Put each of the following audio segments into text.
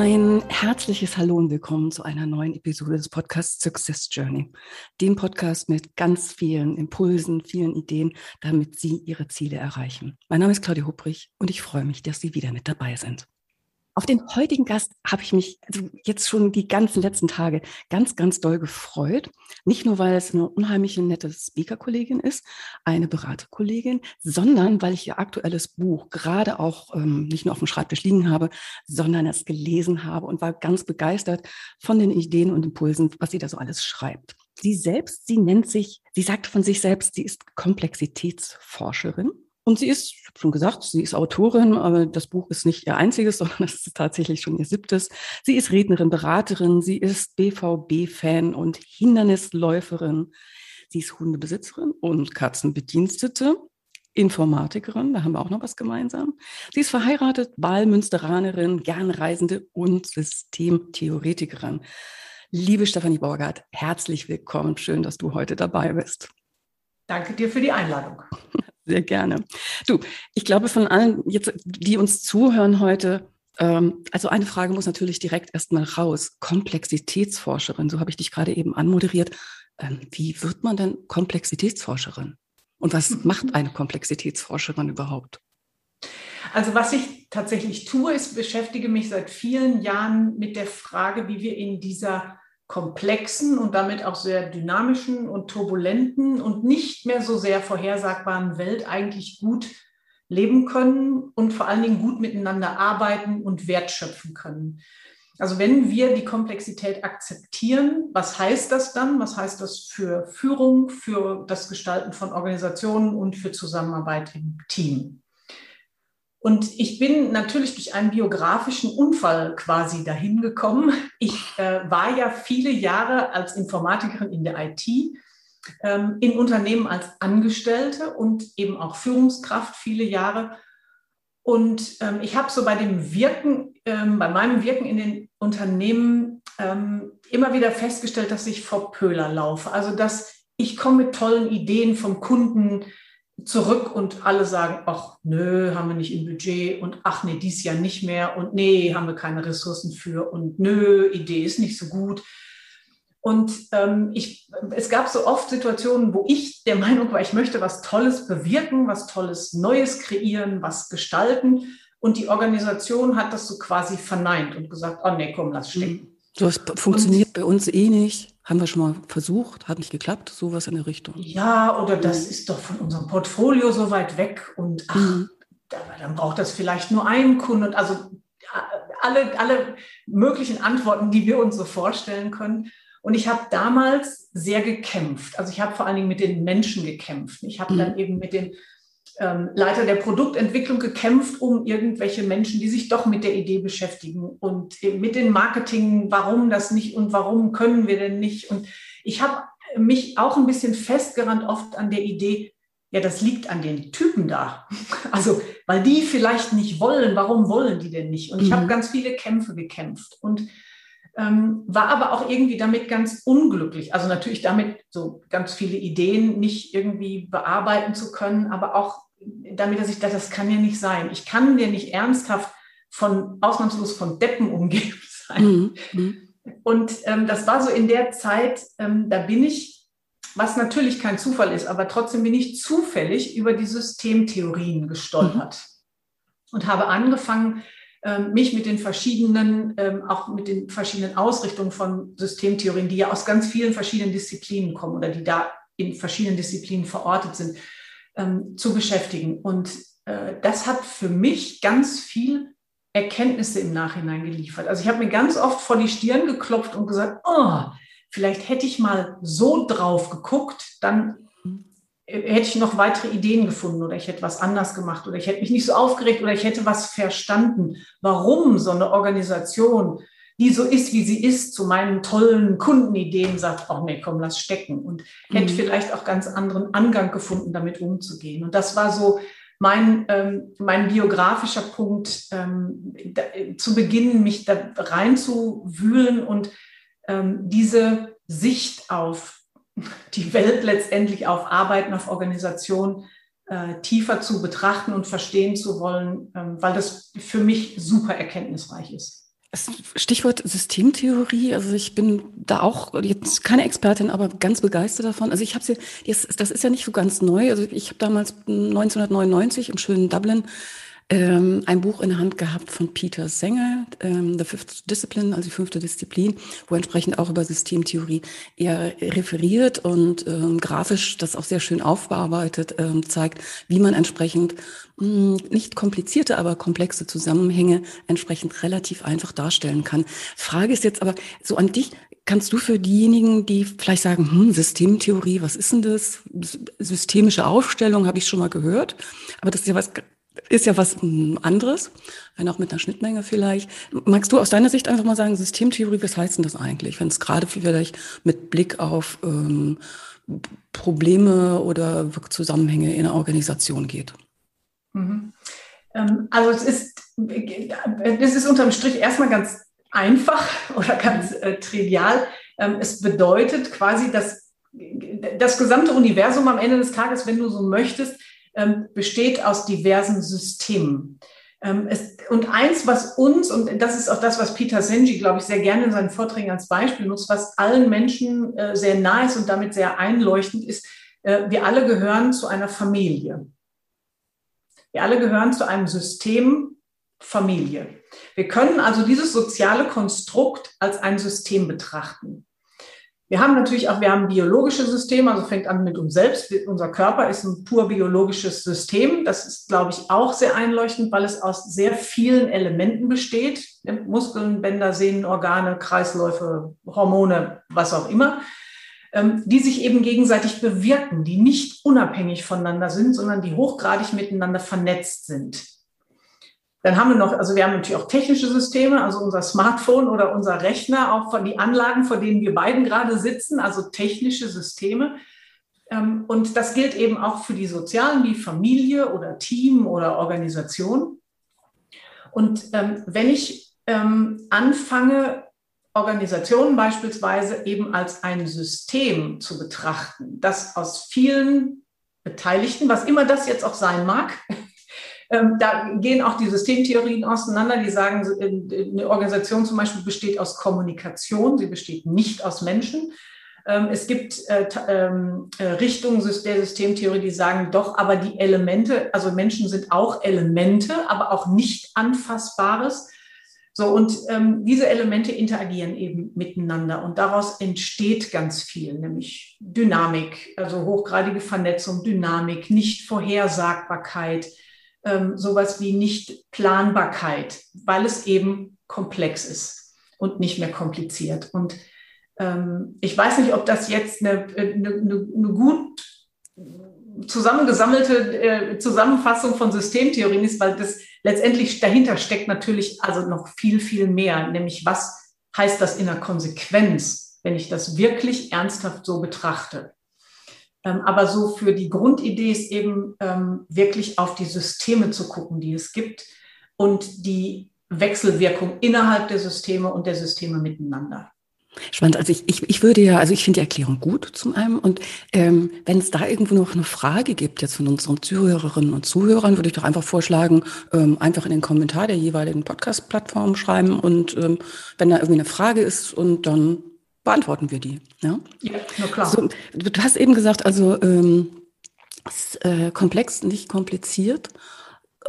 Ein herzliches Hallo und willkommen zu einer neuen Episode des Podcasts Success Journey, dem Podcast mit ganz vielen Impulsen, vielen Ideen, damit Sie Ihre Ziele erreichen. Mein Name ist Claudia Hubrich und ich freue mich, dass Sie wieder mit dabei sind. Auf den heutigen Gast habe ich mich also jetzt schon die ganzen letzten Tage ganz, ganz doll gefreut. Nicht nur, weil es eine unheimliche nette Speaker-Kollegin ist, eine Beraterkollegin, sondern weil ich ihr aktuelles Buch gerade auch ähm, nicht nur auf dem Schreibtisch liegen habe, sondern es gelesen habe und war ganz begeistert von den Ideen und Impulsen, was sie da so alles schreibt. Sie selbst, sie nennt sich, sie sagt von sich selbst, sie ist Komplexitätsforscherin und sie ist, ich habe schon gesagt, sie ist Autorin, aber das Buch ist nicht ihr einziges, sondern es ist tatsächlich schon ihr siebtes. Sie ist Rednerin, Beraterin, sie ist BVB-Fan und Hindernisläuferin. Sie ist Hundebesitzerin und Katzenbedienstete. Informatikerin, da haben wir auch noch was gemeinsam. Sie ist verheiratet, Wahlmünsteranerin, Gernreisende und Systemtheoretikerin. Liebe Stefanie Borgert, herzlich willkommen. Schön, dass du heute dabei bist. Danke dir für die Einladung. Sehr gerne. Du, ich glaube von allen jetzt, die uns zuhören heute, ähm, also eine Frage muss natürlich direkt erstmal raus. Komplexitätsforscherin, so habe ich dich gerade eben anmoderiert. Ähm, wie wird man denn Komplexitätsforscherin? Und was macht eine Komplexitätsforscherin überhaupt? Also was ich tatsächlich tue, ist, beschäftige mich seit vielen Jahren mit der Frage, wie wir in dieser komplexen und damit auch sehr dynamischen und turbulenten und nicht mehr so sehr vorhersagbaren Welt eigentlich gut leben können und vor allen Dingen gut miteinander arbeiten und wertschöpfen können. Also wenn wir die Komplexität akzeptieren, was heißt das dann? Was heißt das für Führung, für das Gestalten von Organisationen und für Zusammenarbeit im Team? Und ich bin natürlich durch einen biografischen Unfall quasi dahin gekommen. Ich äh, war ja viele Jahre als Informatikerin in der IT, ähm, in Unternehmen als Angestellte und eben auch Führungskraft viele Jahre. Und ähm, ich habe so bei dem Wirken, ähm, bei meinem Wirken in den Unternehmen ähm, immer wieder festgestellt, dass ich vor Pöhler laufe. Also dass ich komme mit tollen Ideen vom Kunden, zurück und alle sagen, ach nö, haben wir nicht im Budget und ach nee, dies Jahr nicht mehr und nee, haben wir keine Ressourcen für und nö, Idee ist nicht so gut. Und ähm, ich, es gab so oft Situationen, wo ich der Meinung war, ich möchte was Tolles bewirken, was Tolles Neues kreieren, was gestalten. Und die Organisation hat das so quasi verneint und gesagt, oh nee, komm, lass stecken. Das funktioniert und, bei uns eh nicht. Haben wir schon mal versucht, hat nicht geklappt, sowas in der Richtung. Ja, oder das mhm. ist doch von unserem Portfolio so weit weg und ach, mhm. dann braucht das vielleicht nur einen Kunden. Und also alle, alle möglichen Antworten, die wir uns so vorstellen können. Und ich habe damals sehr gekämpft. Also ich habe vor allen Dingen mit den Menschen gekämpft. Ich habe mhm. dann eben mit den ähm, Leiter der Produktentwicklung gekämpft, um irgendwelche Menschen, die sich doch mit der Idee beschäftigen und mit dem Marketing, warum das nicht und warum können wir denn nicht. Und ich habe mich auch ein bisschen festgerannt oft an der Idee, ja, das liegt an den Typen da. Also, weil die vielleicht nicht wollen, warum wollen die denn nicht? Und ich mhm. habe ganz viele Kämpfe gekämpft und ähm, war aber auch irgendwie damit ganz unglücklich. Also natürlich damit so ganz viele Ideen nicht irgendwie bearbeiten zu können, aber auch damit, dass ich dachte, das kann ja nicht sein. Ich kann ja nicht ernsthaft von ausnahmslos von Deppen umgeben sein. Mhm. mhm. Und ähm, das war so in der Zeit, ähm, da bin ich, was natürlich kein Zufall ist, aber trotzdem bin ich zufällig über die Systemtheorien gestolpert mhm. und habe angefangen, ähm, mich mit den verschiedenen, ähm, auch mit den verschiedenen Ausrichtungen von Systemtheorien, die ja aus ganz vielen verschiedenen Disziplinen kommen oder die da in verschiedenen Disziplinen verortet sind, ähm, zu beschäftigen. Und äh, das hat für mich ganz viel Erkenntnisse im Nachhinein geliefert. Also ich habe mir ganz oft vor die Stirn geklopft und gesagt, oh, vielleicht hätte ich mal so drauf geguckt, dann hätte ich noch weitere Ideen gefunden oder ich hätte was anders gemacht oder ich hätte mich nicht so aufgeregt oder ich hätte was verstanden, warum so eine Organisation die so ist, wie sie ist, zu meinen tollen Kundenideen sagt, oh nee, komm, lass stecken. Und mhm. hätte vielleicht auch ganz anderen Angang gefunden, damit umzugehen. Und das war so mein, ähm, mein biografischer Punkt, ähm, da, zu beginnen, mich da reinzuwühlen und ähm, diese Sicht auf die Welt letztendlich, auf Arbeiten, auf Organisation äh, tiefer zu betrachten und verstehen zu wollen, ähm, weil das für mich super erkenntnisreich ist. Stichwort Systemtheorie. Also ich bin da auch jetzt keine Expertin, aber ganz begeistert davon. Also ich habe sie, das ist ja nicht so ganz neu. Also ich habe damals 1999 im schönen Dublin ähm, ein Buch in der Hand gehabt von Peter Sänger, ähm, The Fifth Discipline, also die fünfte Disziplin, wo entsprechend auch über Systemtheorie er referiert und ähm, grafisch das auch sehr schön aufbearbeitet ähm, zeigt, wie man entsprechend mh, hm, nicht komplizierte, aber komplexe Zusammenhänge entsprechend relativ einfach darstellen kann. Frage ist jetzt aber so an dich, Kannst du für diejenigen, die vielleicht sagen, hm, Systemtheorie, was ist denn das? Systemische Aufstellung habe ich schon mal gehört, aber das ist ja was ist ja was anderes, wenn auch mit einer Schnittmenge vielleicht. Magst du aus deiner Sicht einfach mal sagen, Systemtheorie, was heißt denn das eigentlich, wenn es gerade vielleicht mit Blick auf ähm, Probleme oder Zusammenhänge in einer Organisation geht? Mhm. Ähm, also es ist, es ist unterm Strich erstmal ganz einfach oder ganz äh, trivial. Ähm, es bedeutet quasi, dass das gesamte Universum am Ende des Tages, wenn du so möchtest, ähm, besteht aus diversen Systemen. Ähm, es, und eins, was uns, und das ist auch das, was Peter Senji, glaube ich, sehr gerne in seinen Vorträgen als Beispiel nutzt, was allen Menschen äh, sehr nahe ist und damit sehr einleuchtend ist, äh, wir alle gehören zu einer Familie. Wir alle gehören zu einem System Familie. Wir können also dieses soziale Konstrukt als ein System betrachten. Wir haben natürlich auch, wir haben biologische Systeme, also fängt an mit uns selbst. Unser Körper ist ein pur biologisches System. Das ist, glaube ich, auch sehr einleuchtend, weil es aus sehr vielen Elementen besteht. Muskeln, Bänder, Sehnen, Organe, Kreisläufe, Hormone, was auch immer, ähm, die sich eben gegenseitig bewirken, die nicht unabhängig voneinander sind, sondern die hochgradig miteinander vernetzt sind. Dann haben wir noch, also wir haben natürlich auch technische Systeme, also unser Smartphone oder unser Rechner, auch von die Anlagen, vor denen wir beiden gerade sitzen, also technische Systeme. Ähm, und das gilt eben auch für die sozialen, wie Familie oder Team oder Organisation. Und ähm, wenn ich ähm, anfange, Organisationen beispielsweise eben als ein System zu betrachten, das aus vielen Beteiligten, was immer das jetzt auch sein mag, da gehen auch die Systemtheorien auseinander, die sagen, äh, eine Organisation zum Beispiel besteht aus Kommunikation, sie besteht nicht aus Menschen. Ähm, es gibt äh, ähm, äh, Richtungen der Systemtheorie, die sagen doch, aber die Elemente, also Menschen sind auch Elemente, aber auch nicht anfassbares. So, und ähm, diese Elemente interagieren eben miteinander und daraus entsteht ganz viel, nämlich Dynamik, also hochgradige Vernetzung, Dynamik, Nichtvorhersagbarkeit, ähm, sowas wie Nicht-Planbarkeit, weil es eben komplex ist und nicht mehr kompliziert. Und ähm, ich weiß nicht, ob das jetzt eine, eine, eine gut zusammengesammelte äh, Zusammenfassung von Systemtheorien ist, weil das letztendlich dahinter steckt natürlich also noch viel, viel mehr, nämlich was heißt das in der Konsequenz, wenn ich das wirklich ernsthaft so betrachte. Ähm, aber so für die Grundidee ist eben ähm, wirklich auf die Systeme zu gucken, die es gibt und die Wechselwirkung innerhalb der Systeme und der Systeme miteinander. Spannend. Also ich, ich, ich würde ja, also ich finde die Erklärung gut zum einen. Und ähm, wenn es da irgendwo noch eine Frage gibt jetzt von unseren Zuhörerinnen und Zuhörern, würde ich doch einfach vorschlagen, ähm, einfach in den Kommentar der jeweiligen Podcast-Plattform schreiben. Und ähm, wenn da irgendwie eine Frage ist und dann beantworten wir die. Ja, ja na klar. So, du hast eben gesagt, also ähm, ist, äh, komplex, nicht kompliziert.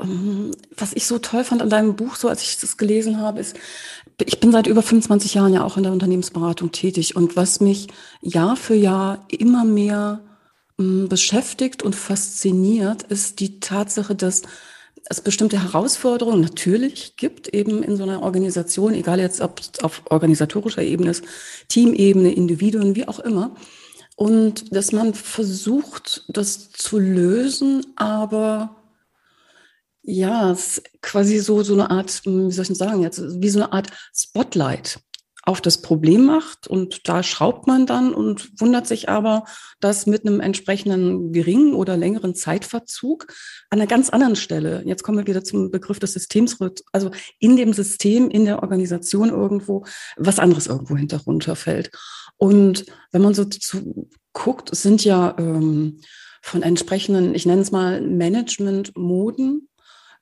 Ähm, was ich so toll fand an deinem Buch, so als ich das gelesen habe, ist, ich bin seit über 25 Jahren ja auch in der Unternehmensberatung tätig und was mich Jahr für Jahr immer mehr ähm, beschäftigt und fasziniert, ist die Tatsache, dass es bestimmte Herausforderungen natürlich gibt, eben in so einer Organisation, egal jetzt ob es auf organisatorischer Ebene ist, Teamebene, Individuen, wie auch immer. Und dass man versucht, das zu lösen, aber ja, es ist quasi so, so eine Art, wie soll ich denn sagen jetzt, wie so eine Art Spotlight auf das Problem macht und da schraubt man dann und wundert sich aber, dass mit einem entsprechenden geringen oder längeren Zeitverzug an einer ganz anderen Stelle, jetzt kommen wir wieder zum Begriff des Systems, also in dem System, in der Organisation irgendwo, was anderes irgendwo hinterunter fällt. Und wenn man so zu, guckt, es sind ja ähm, von entsprechenden, ich nenne es mal Management-Moden,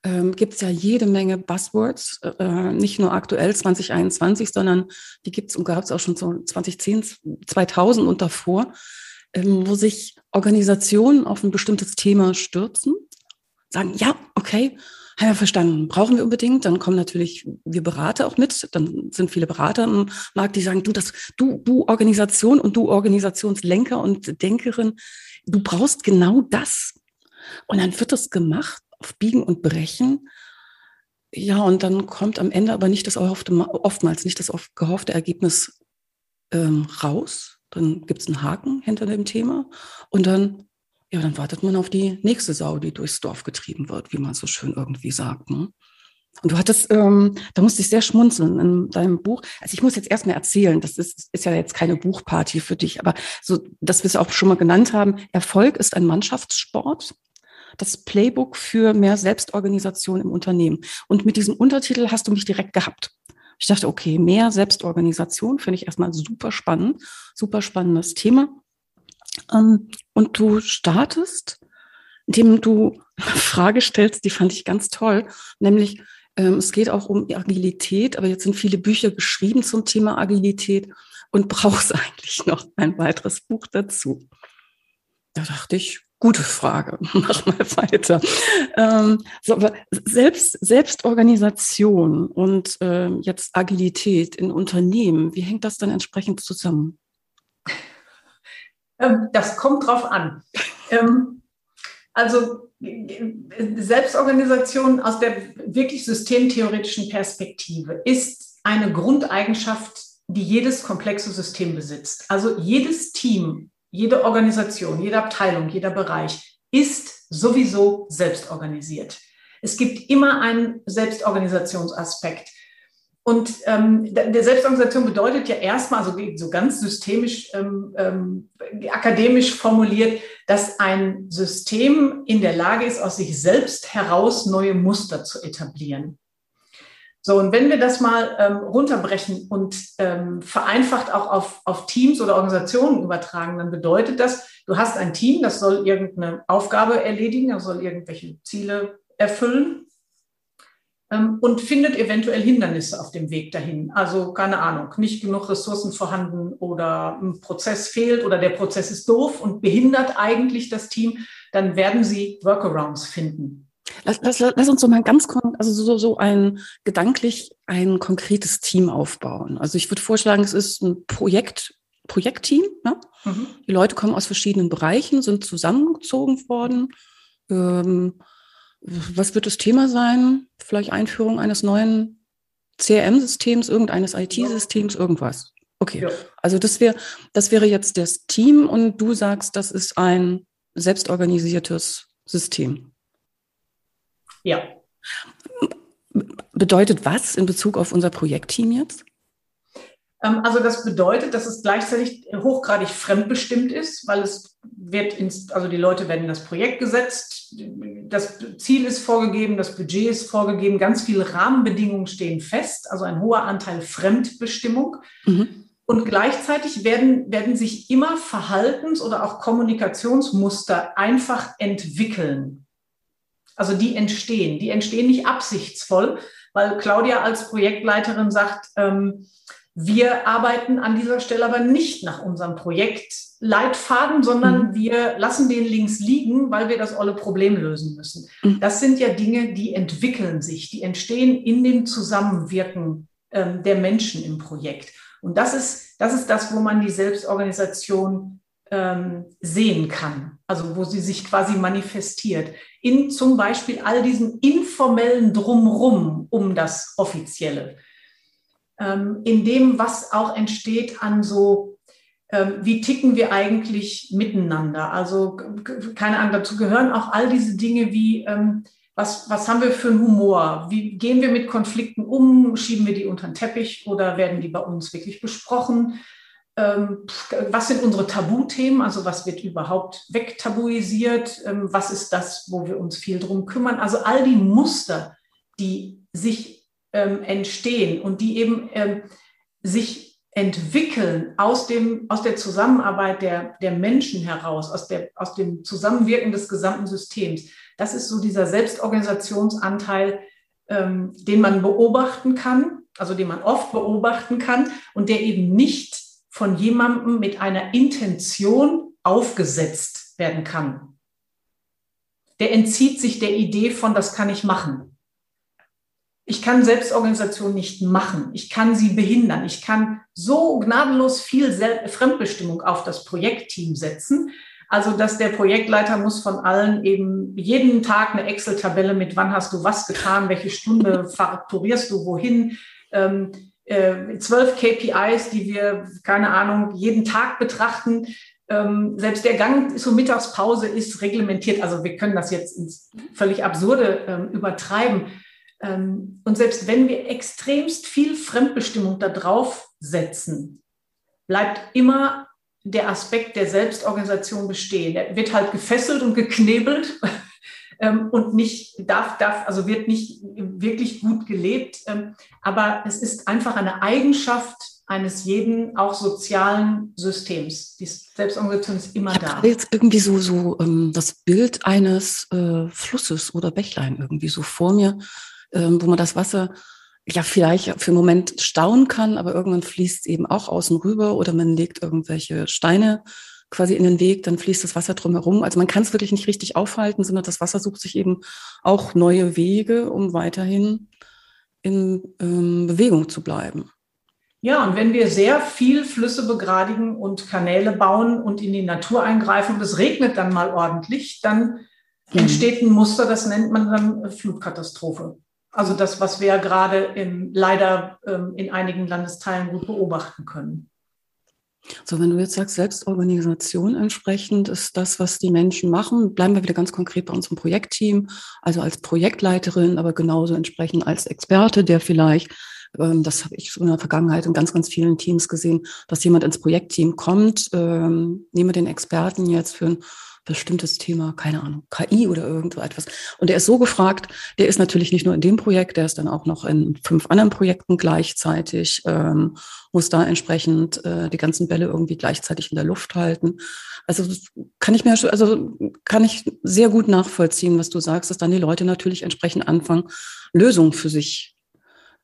ähm, gibt es ja jede Menge Buzzwords, äh, äh nicht nur aktuell 2021, sondern die gibt es und gab es auch schon so 2010, 2000 und davor, ähm, wo sich Organisationen auf ein bestimmtes Thema stürzen, sagen, ja, okay, haben wir verstanden, brauchen wir unbedingt. Dann kommen natürlich wir Berater auch mit. Dann sind viele Berater im Markt, die sagen, du, das, du, du Organisation und du Organisationslenker und Denkerin, du brauchst genau das. Und dann wird das gemacht auf Biegen und Brechen. Ja, und dann kommt am Ende aber nicht das erhoffte, oftmals nicht das gehoffte Ergebnis ähm, raus. Dann gibt es einen Haken hinter dem Thema. Und dann, ja, dann wartet man auf die nächste Sau, die durchs Dorf getrieben wird, wie man so schön irgendwie sagt. Ne? Und du hattest, ähm, da musste ich sehr schmunzeln in deinem Buch. Also ich muss jetzt erstmal erzählen, das ist, ist ja jetzt keine Buchparty für dich, aber so, dass wir es auch schon mal genannt haben, Erfolg ist ein Mannschaftssport das Playbook für mehr Selbstorganisation im Unternehmen. Und mit diesem Untertitel hast du mich direkt gehabt. Ich dachte, okay, mehr Selbstorganisation finde ich erstmal super spannend, super spannendes Thema. Ähm, und du startest, indem du eine Frage stellst, die fand ich ganz toll, nämlich ähm, es geht auch um Agilität, aber jetzt sind viele Bücher geschrieben zum Thema Agilität und brauchst eigentlich noch ein weiteres Buch dazu. Da dachte ich, Gute Frage. Mach mal weiter. Ähm, so, selbst, Selbstorganisation und äh, jetzt Agilität in Unternehmen, wie hängt das dann entsprechend zusammen? Ähm, das kommt drauf an. Ähm, also Selbstorganisation aus der wirklich systemtheoretischen Perspektive ist eine Grundeigenschaft, die jedes komplexe System besitzt. Also jedes Team jede Organisation, jede Abteilung, jeder Bereich ist sowieso selbst organisiert. Es gibt immer einen Selbstorganisationsaspekt. Und ähm, der Selbstorganisation bedeutet ja erstmal, also so ganz systemisch, ähm, ähm, akademisch formuliert, dass ein System in der Lage ist, aus sich selbst heraus neue Muster zu etablieren. So, und wenn wir das mal ähm, runterbrechen und ähm, vereinfacht auch auf, auf Teams oder Organisationen übertragen, dann bedeutet das, du hast ein Team, das soll irgendeine Aufgabe erledigen, das soll irgendwelche Ziele erfüllen ähm, und findet eventuell Hindernisse auf dem Weg dahin. Also keine Ahnung, nicht genug Ressourcen vorhanden oder ein Prozess fehlt oder der Prozess ist doof und behindert eigentlich das Team, dann werden sie Workarounds finden. Lass, lass, lass uns so mal ganz, also so, so ein gedanklich ein konkretes Team aufbauen. Also ich würde vorschlagen, es ist ein Projekt, Projektteam. Ne? Mhm. Die Leute kommen aus verschiedenen Bereichen, sind zusammengezogen worden. Ähm, was wird das Thema sein? Vielleicht Einführung eines neuen CRM-Systems, irgendeines IT-Systems, irgendwas. Okay, ja. also das wäre das wäre jetzt das Team und du sagst, das ist ein selbstorganisiertes System. Ja. Bedeutet was in Bezug auf unser Projektteam jetzt? Ähm, also das bedeutet, dass es gleichzeitig hochgradig fremdbestimmt ist, weil es wird ins, also die Leute werden in das Projekt gesetzt, das Ziel ist vorgegeben, das Budget ist vorgegeben, ganz viele Rahmenbedingungen stehen fest, also ein hoher Anteil Fremdbestimmung. Mhm. Und gleichzeitig werden, werden sich immer Verhaltens- oder auch Kommunikationsmuster einfach entwickeln. Also die entstehen. Die entstehen nicht absichtsvoll, weil Claudia als Projektleiterin sagt, ähm, wir arbeiten an dieser Stelle aber nicht nach unserem Projektleitfaden, sondern mhm. wir lassen den links liegen, weil wir das olle Problem lösen müssen. Mhm. Das sind ja Dinge, die entwickeln sich, die entstehen in dem Zusammenwirken ähm, der Menschen im Projekt. Und das ist, das ist das, wo man die Selbstorganisation ähm, sehen kann, also wo sie sich quasi manifestiert, in zum Beispiel all diesen informellen Drumrum um das Offizielle, ähm, in dem, was auch entsteht an so, ähm, wie ticken wir eigentlich miteinander? Also keine Ahnung, dazu gehören auch all diese Dinge wie, ähm, Was, was haben wir für einen Humor? Wie gehen wir mit Konflikten um? Schieben wir die unter den Teppich oder werden die bei uns wirklich besprochen? Ähm, was sind unsere Tabuthemen? Also was wird überhaupt wegtabuisiert? Ähm, was ist das, wo wir uns viel drum kümmern? Also all die Muster, die sich ähm, entstehen und die eben ähm, sich entwickeln aus, dem, aus der Zusammenarbeit der, der Menschen heraus, aus, der, aus dem Zusammenwirken des gesamten Systems. Das ist so dieser Selbstorganisationsanteil, ähm, den man beobachten kann, also den man oft beobachten kann und der eben nicht von jemandem mit einer Intention aufgesetzt werden kann. Der entzieht sich der Idee von, das kann ich machen. Ich kann Selbstorganisation nicht machen. Ich kann sie behindern. Ich kann so gnadenlos viel Fremdbestimmung auf das Projektteam setzen. Also, dass der Projektleiter muss von allen eben jeden Tag eine Excel-Tabelle mit wann hast du was getan, welche Stunde fakturierst du wohin, ähm, äh, zwölf KPIs, die wir, keine Ahnung, jeden Tag betrachten. Ähm, selbst der Gang zur Mittagspause ist reglementiert. Also wir können das jetzt ins völlig Absurde ähm, übertreiben. Ähm, und selbst wenn wir extremst viel Fremdbestimmung da drauf setzen, bleibt immer der Aspekt der Selbstorganisation bestehen. Er wird halt gefesselt und geknebelt ähm, und nicht darf, darf, also wird nicht wirklich gut gelebt. Ähm, aber es ist einfach eine Eigenschaft eines jeden auch sozialen Systems. Die Selbstorganisation ist immer ich da. Jetzt irgendwie so so ähm, das Bild eines äh, Flusses oder Bächlein irgendwie so vor mir, ähm, wo man das Wasser ja vielleicht für einen Moment staunen kann, aber irgendwann fließt es eben auch außen rüber oder man legt irgendwelche Steine quasi in den Weg, dann fließt das Wasser drumherum. Also man kann es wirklich nicht richtig aufhalten, sondern das Wasser sucht sich eben auch neue Wege, um weiterhin in ähm, Bewegung zu bleiben. Ja, und wenn wir sehr viel Flüsse begradigen und Kanäle bauen und in die Natur eingreifen und es regnet dann mal ordentlich, dann mhm. entsteht ein Muster, das nennt man dann Flutkatastrophe. Also das, was wir ja gerade im, leider ähm, in einigen Landesteilen gut beobachten können. So, wenn du jetzt sagst, Selbstorganisation entsprechend ist das, was die Menschen machen, bleiben wir wieder ganz konkret bei unserem Projektteam, also als Projektleiterin, aber genauso entsprechend als Experte, der vielleicht, ähm, das habe ich in der Vergangenheit in ganz, ganz vielen Teams gesehen, dass jemand ins Projektteam kommt, ähm, nehme den Experten jetzt für ein bestimmtes Thema, keine Ahnung, KI oder irgendwo etwas. Und der ist so gefragt, der ist natürlich nicht nur in dem Projekt, der ist dann auch noch in fünf anderen Projekten gleichzeitig, ähm, muss da entsprechend äh, die ganzen Bälle irgendwie gleichzeitig in der Luft halten. Also kann ich mir, also kann ich sehr gut nachvollziehen, was du sagst, dass dann die Leute natürlich entsprechend anfangen, Lösungen für sich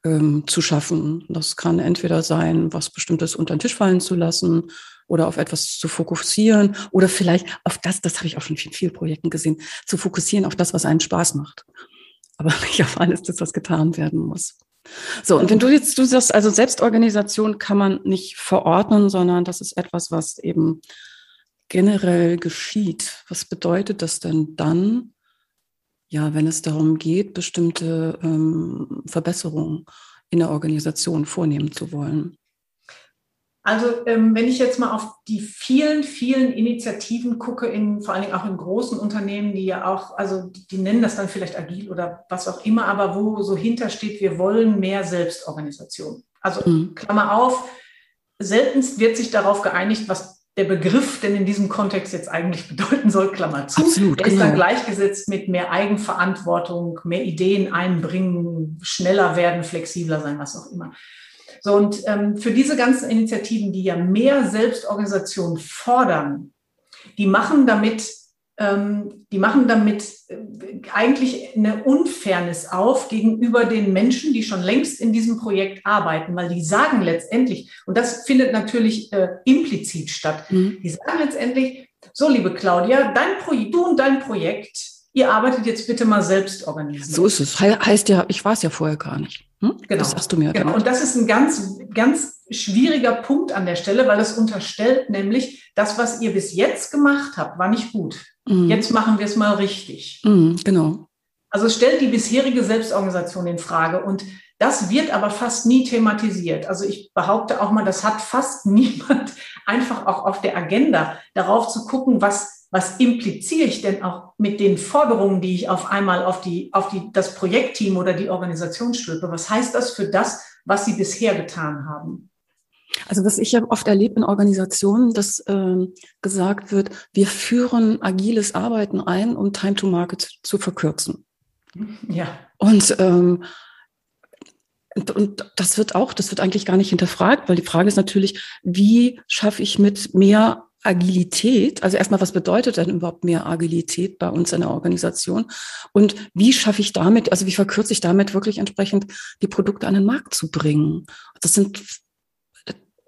ähm, zu schaffen. Das kann entweder sein, was Bestimmtes unter den Tisch fallen zu lassen, oder auf etwas zu fokussieren oder vielleicht auf das, das habe ich auch schon in vielen Projekten gesehen, zu fokussieren auf das, was einen Spaß macht. Aber nicht auf alles, das was getan werden muss. So, und wenn du jetzt, du sagst, also Selbstorganisation kann man nicht verordnen, sondern das ist etwas, was eben generell geschieht. Was bedeutet das denn dann, ja, wenn es darum geht, bestimmte ähm, Verbesserungen in der Organisation vornehmen zu wollen? Also ähm, wenn ich jetzt mal auf die vielen, vielen Initiativen gucke, in, vor allen Dingen auch in großen Unternehmen, die ja auch, also die, die nennen das dann vielleicht agil oder was auch immer, aber wo so hintersteht, wir wollen mehr Selbstorganisation. Also mhm. Klammer auf, seltenst wird sich darauf geeinigt, was der Begriff denn in diesem Kontext jetzt eigentlich bedeuten soll, Klammer zu. Absolut, der ist dann genau. gleichgesetzt mit mehr Eigenverantwortung, mehr Ideen einbringen, schneller werden, flexibler sein, was auch immer. So, und ähm, für diese ganzen Initiativen, die ja mehr Selbstorganisation fordern, die machen damit, ähm, die machen damit äh, eigentlich eine Unfairness auf gegenüber den Menschen, die schon längst in diesem Projekt arbeiten, weil die sagen letztendlich, und das findet natürlich äh, implizit statt, mhm. die sagen letztendlich, so liebe Claudia, dein Projekt, du und dein Projekt, ihr arbeitet jetzt bitte mal selbst organisiert. So ist es. He heißt ja, ich war es ja vorher gar nicht. Hm? Genau. Das sagst du mir. Genau. Und das ist ein ganz, ganz schwieriger Punkt an der Stelle, weil es unterstellt nämlich, das, was ihr bis jetzt gemacht habt, war nicht gut. Mhm. Jetzt machen wir es mal richtig. Mhm, genau. Also es stellt die bisherige Selbstorganisation in Frage und das wird aber fast nie thematisiert. Also ich behaupte auch mal, das hat fast niemand einfach auch auf der Agenda, darauf zu gucken, was was impliziere ich denn auch mit den Forderungen, die ich auf einmal auf, die, auf die, das Projektteam oder die Organisation stülpe? Was heißt das für das, was sie bisher getan haben? Also was ich ja oft erlebe in Organisationen, dass äh, gesagt wird, wir führen agiles Arbeiten ein, um Time to Market zu verkürzen. Ja. Und ähm, und, und das wird auch, das wird eigentlich gar nicht hinterfragt, weil die Frage ist natürlich, wie schaffe ich mit mehr Agilität, also erstmal, was bedeutet denn überhaupt mehr Agilität bei uns in der Organisation? Und wie schaffe ich damit, also wie verkürze ich damit wirklich entsprechend die Produkte an den Markt zu bringen? Das sind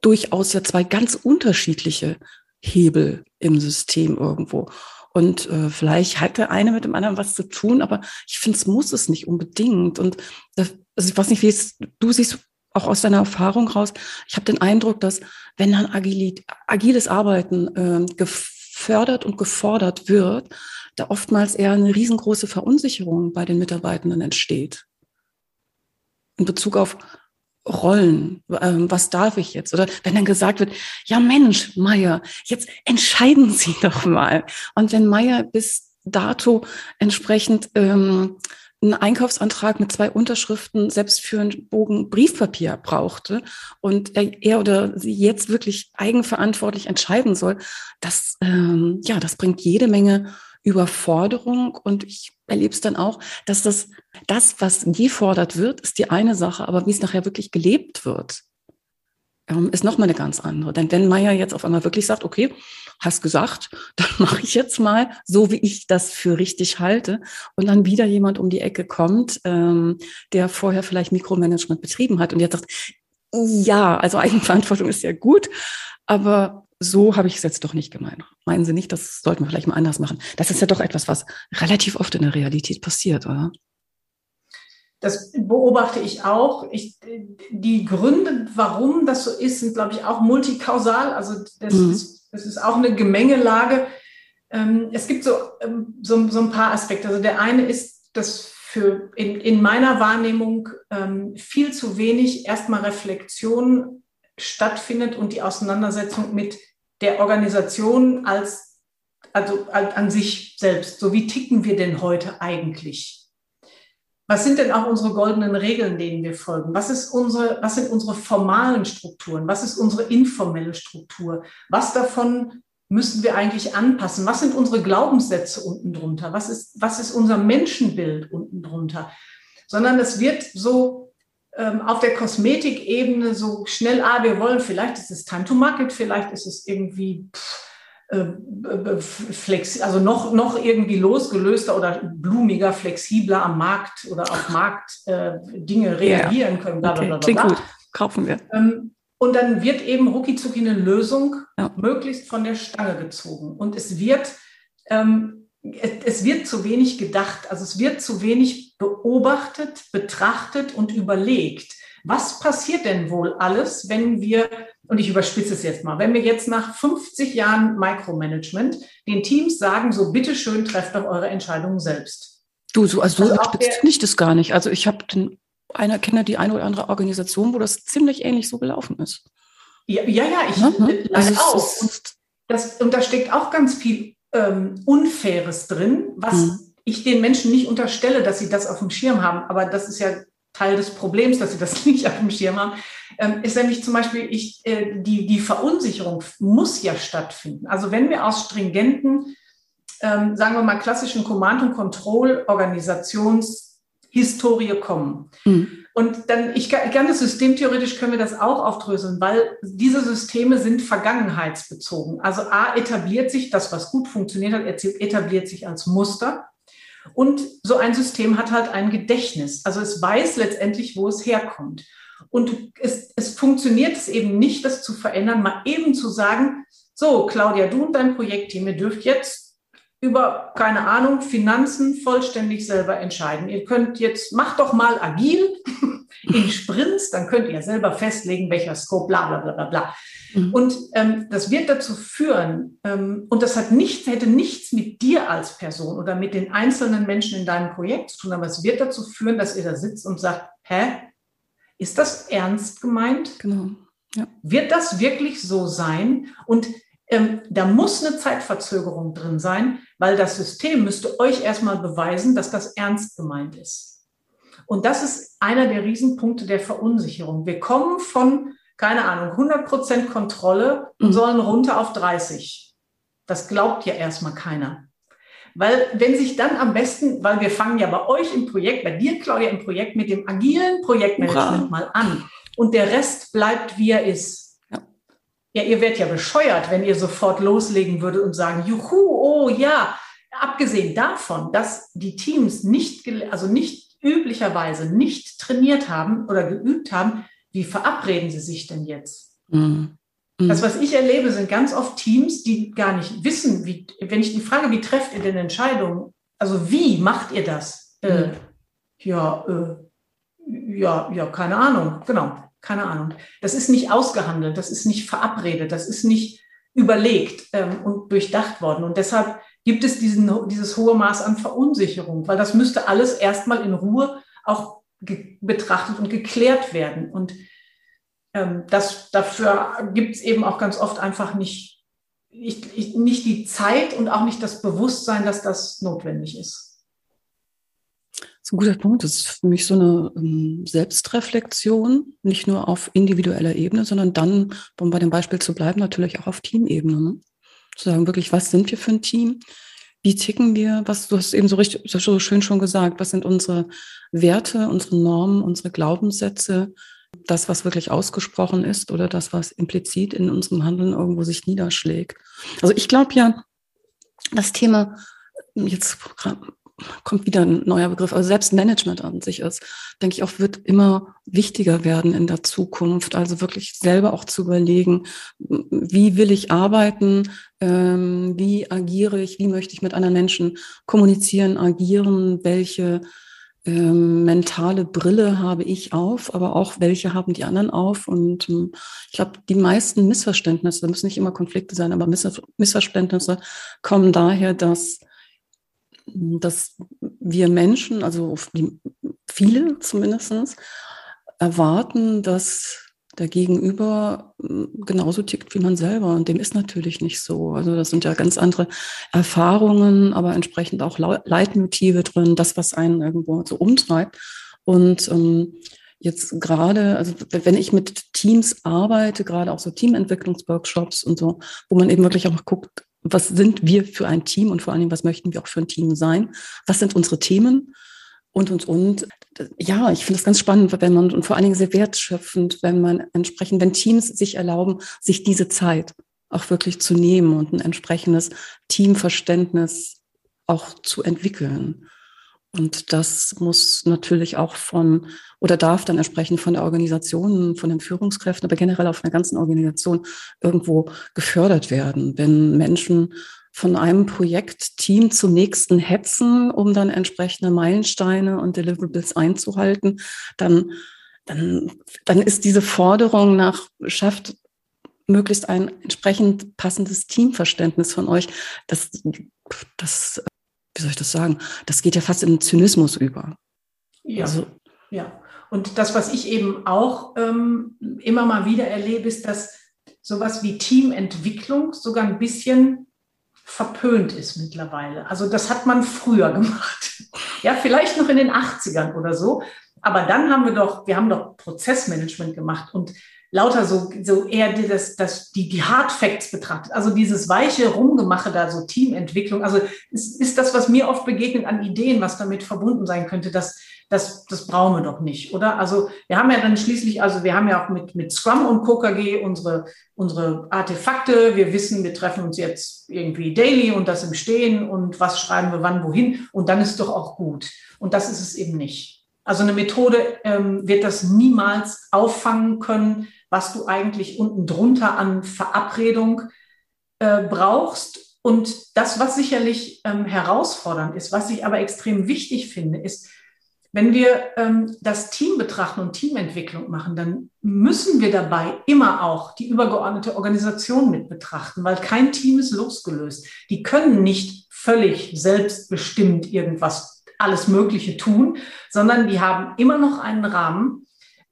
durchaus ja zwei ganz unterschiedliche Hebel im System irgendwo. Und äh, vielleicht hat der eine mit dem anderen was zu tun, aber ich finde, es muss es nicht unbedingt. Und das, also ich weiß nicht, wie es du siehst, auch aus deiner Erfahrung raus. Ich habe den Eindruck, dass wenn dann Agilit, agiles Arbeiten äh, gefördert und gefordert wird, da oftmals eher eine riesengroße Verunsicherung bei den Mitarbeitenden entsteht. In Bezug auf Rollen, ähm, was darf ich jetzt? Oder wenn dann gesagt wird, ja Mensch, Meier, jetzt entscheiden Sie doch mal. Und wenn Meier bis dato entsprechend ähm, einen Einkaufsantrag mit zwei Unterschriften selbst für einen Bogen Briefpapier brauchte und er, er oder sie jetzt wirklich eigenverantwortlich entscheiden soll, das, ähm, ja, das bringt jede Menge Überforderung und ich erlebe es dann auch, dass das, das, was gefordert wird, ist die eine Sache, aber wie es nachher wirklich gelebt wird, ähm, ist nochmal eine ganz andere. Denn wenn Meier jetzt auf einmal wirklich sagt, okay, hast gesagt, dann mache ich jetzt mal so, wie ich das für richtig halte und dann wieder jemand um die Ecke kommt, ähm, der vorher vielleicht Mikromanagement betrieben hat und jetzt sagt, ja, also Eigenverantwortung ist ja gut, aber so habe ich es jetzt doch nicht gemeint. Meinen Sie nicht, das sollten wir vielleicht mal anders machen? Das ist ja doch etwas, was relativ oft in der Realität passiert, oder? Das beobachte ich auch. Ich, die Gründe, warum das so ist, sind, glaube ich, auch multikausal. Also das, mhm. ist, das ist auch eine Gemengelage. Ähm, es gibt so, ähm, so, so, ein paar Aspekte. Also der eine ist, dass für in, in meiner Wahrnehmung ähm, viel zu wenig erstmal Reflexion stattfindet und die Auseinandersetzung mit der Organisation als, also an sich selbst. So wie ticken wir denn heute eigentlich? Was sind denn auch unsere goldenen Regeln, denen wir folgen? Was, ist unsere, was sind unsere formalen Strukturen? Was ist unsere informelle Struktur? Was davon müssen wir eigentlich anpassen? Was sind unsere Glaubenssätze unten drunter? Was ist, was ist unser Menschenbild unten drunter? Sondern es wird so ähm, auf der Kosmetikebene so schnell, ah, wir wollen, vielleicht ist es Time to Market, vielleicht ist es irgendwie pff, flex, also noch, noch irgendwie losgelöster oder blumiger, flexibler am Markt oder auf Markt äh, Dinge reagieren können. Bla, okay. bla, bla, bla. Klingt gut, kaufen wir. Ähm, und dann wird eben rucki eine Lösung ja. möglichst von der Stange gezogen. Und es wird ähm, es wird zu wenig gedacht, also es wird zu wenig beobachtet, betrachtet und überlegt. Was passiert denn wohl alles, wenn wir, und ich überspitze es jetzt mal, wenn wir jetzt nach 50 Jahren Micromanagement den Teams sagen, so bitteschön, trefft doch eure Entscheidungen selbst. Du, so, also, also so überspitzt finde ich das gar nicht. Also ich habe einer kenne die eine oder andere Organisation, wo das ziemlich ähnlich so gelaufen ist. Ja, ja, ja ich ne? also auch. Und, das, und da steckt auch ganz viel ähm, Unfaires drin, was mhm. ich den Menschen nicht unterstelle, dass sie das auf dem Schirm haben, aber das ist ja Teil des Problems, dass sie das nicht auf dem Schirm haben, ähm, ist nämlich zum Beispiel, ich, äh, die, die Verunsicherung muss ja stattfinden. Also wenn wir aus stringenten, ähm, sagen wir mal, klassischen Command- und Control-Organisationshistorie kommen, mhm und dann, ich kann das systemtheoretisch können wir das auch aufdröseln, weil diese Systeme sind vergangenheitsbezogen. Also A etabliert sich, das, was gut funktioniert hat, etabliert sich als Muster. Und so ein System hat halt ein Gedächtnis. Also es weiß letztendlich, wo es herkommt. Und es, es funktioniert es eben nicht, das zu verändern, mal eben zu sagen, so, Claudia, du und dein Projektteam, ihr dürft jetzt über, keine Ahnung, Finanzen vollständig selber entscheiden. Ihr könnt jetzt, macht doch mal agil in Sprints, dann könnt ihr selber festlegen, welcher Scope, bla bla bla bla bla. Mhm. Und ähm, das wird dazu führen, ähm, und das hat nichts, hätte nichts mit dir als Person oder mit den einzelnen Menschen in deinem Projekt zu tun, aber es wird dazu führen, dass ihr da sitzt und sagt, hä, ist das ernst gemeint? Genau. Ja. Wird das wirklich so sein? Und ähm, da muss eine Zeitverzögerung drin sein, weil das System müsste euch erstmal beweisen, dass das ernst gemeint ist. Und das ist einer der Riesenpunkte der Verunsicherung. Wir kommen von, keine Ahnung, 100 Prozent Kontrolle und mhm. sollen runter auf 30. Das glaubt ja erstmal keiner. Weil wenn sich dann am besten, weil wir fangen ja bei euch im Projekt, bei dir, Claudia, im Projekt mit dem agilen Projektmanagement Hurra. mal an und der Rest bleibt, wie er ist. Ja. ja, ihr werdet ja bescheuert, wenn ihr sofort loslegen würdet und sagen, juhu, oh ja, abgesehen davon, dass die Teams nicht, also nicht üblicherweise nicht trainiert haben oder geübt haben, wie verabreden sie sich denn jetzt? Mhm. Mhm. Das, was ich erlebe, sind ganz oft Teams, die gar nicht wissen, wie, wenn ich die frage, wie trefft ihr denn Entscheidungen? Also wie macht ihr das? Mhm. Äh, ja, äh, ja, ja, keine Ahnung, genau, keine Ahnung. Das ist nicht ausgehandelt, das ist nicht verabredet, das ist nicht überlegt ähm, und durchdacht worden. Und deshalb gibt es diesen, dieses hohe Maß an Verunsicherung, weil das müsste alles erstmal in Ruhe auch betrachtet und geklärt werden. Und ähm, das, dafür gibt es eben auch ganz oft einfach nicht, nicht, nicht die Zeit und auch nicht das Bewusstsein, dass das notwendig ist. Das ist ein guter Punkt. Das ist für mich so eine ähm, Selbstreflexion, nicht nur auf individueller Ebene, sondern dann, um bei dem Beispiel zu bleiben, natürlich auch auf Teamebene. Ne? Zu sagen, wirklich, was sind wir für ein Team? Wie ticken wir? Was, du hast eben so richtig, so schön schon gesagt, was sind unsere Werte, unsere Normen, unsere Glaubenssätze? das, was wirklich ausgesprochen ist oder das, was implizit in unserem Handeln irgendwo sich niederschlägt. Also ich glaube ja, das Thema, jetzt kommt wieder ein neuer Begriff, also Selbstmanagement an sich ist, denke ich auch, wird immer wichtiger werden in der Zukunft. Also wirklich selber auch zu überlegen, wie will ich arbeiten, ähm, wie agiere ich, wie möchte ich mit anderen Menschen kommunizieren, agieren, welche ähm, mentale Brille habe ich auf, aber auch welche haben die anderen auf. Und ähm, ich glaube, die meisten Missverständnisse, müssen nicht immer Konflikte sein, aber Miss Missverständnisse kommen daher, dass, dass wir Menschen, also viele zumindestens erwarten, dass der Gegenüber hm, genauso tickt wie man selber. Und dem ist natürlich nicht so. Also das sind ja ganz andere Erfahrungen, aber entsprechend auch Leitmotive drin, das, was einen irgendwo so umtreibt. Und ähm, jetzt gerade, also wenn ich mit Teams arbeite, gerade auch so Teamentwicklungsworkshops und so, wo man eben wirklich auch guckt, was sind wir für ein Team und vor allen Dingen, was möchten wir auch für ein Team sein? Was sind unsere Themen? und, und, und. Ja, ich finde es ganz spannend, wenn man, und vor allen Dingen sehr wertschöpfend, wenn man entsprechend, wenn Teams sich erlauben, sich diese Zeit auch wirklich zu nehmen und ein entsprechendes Teamverständnis auch zu entwickeln. Und das muss natürlich auch von oder darf dann entsprechend von der Organisation, von den Führungskräften, aber generell auf einer ganzen Organisation irgendwo gefördert werden. Wenn Menschen von einem Projektteam zum nächsten hetzen, um dann entsprechende Meilensteine und Deliverables einzuhalten, dann, dann, dann ist diese Forderung nach, schafft möglichst ein entsprechend passendes Teamverständnis von euch, das, das, wie soll ich das sagen, das geht ja fast in Zynismus über. Ja, also, ja. Und das, was ich eben auch ähm, immer mal wieder erlebe, ist, dass sowas wie Teamentwicklung sogar ein bisschen verpönt ist mittlerweile. Also das hat man früher gemacht. Ja, vielleicht noch in den 80ern oder so. Aber dann haben wir doch, wir haben doch Prozessmanagement gemacht und lauter so, so eher das, das, die, die Hard Facts betrachtet. Also dieses weiche Rumgemache da, so Teamentwicklung. Also ist, ist das, was mir oft begegnet an Ideen, was damit verbunden sein könnte, dass das, das brauchen wir doch nicht, oder? Also wir haben ja dann schließlich, also wir haben ja auch mit, mit Scrum und KKG unsere, unsere Artefakte. Wir wissen, wir treffen uns jetzt irgendwie daily und das im Stehen und was schreiben wir wann wohin und dann ist doch auch gut. Und das ist es eben nicht. Also eine Methode ähm, wird das niemals auffangen können, was du eigentlich unten drunter an Verabredung äh, brauchst. Und das, was sicherlich ähm, herausfordernd ist, was ich aber extrem wichtig finde, ist, wenn wir ähm, das Team betrachten und Teamentwicklung machen, dann müssen wir dabei immer auch die übergeordnete Organisation mit betrachten, weil kein Team ist losgelöst. Die können nicht völlig selbstbestimmt irgendwas, alles Mögliche tun, sondern die haben immer noch einen Rahmen,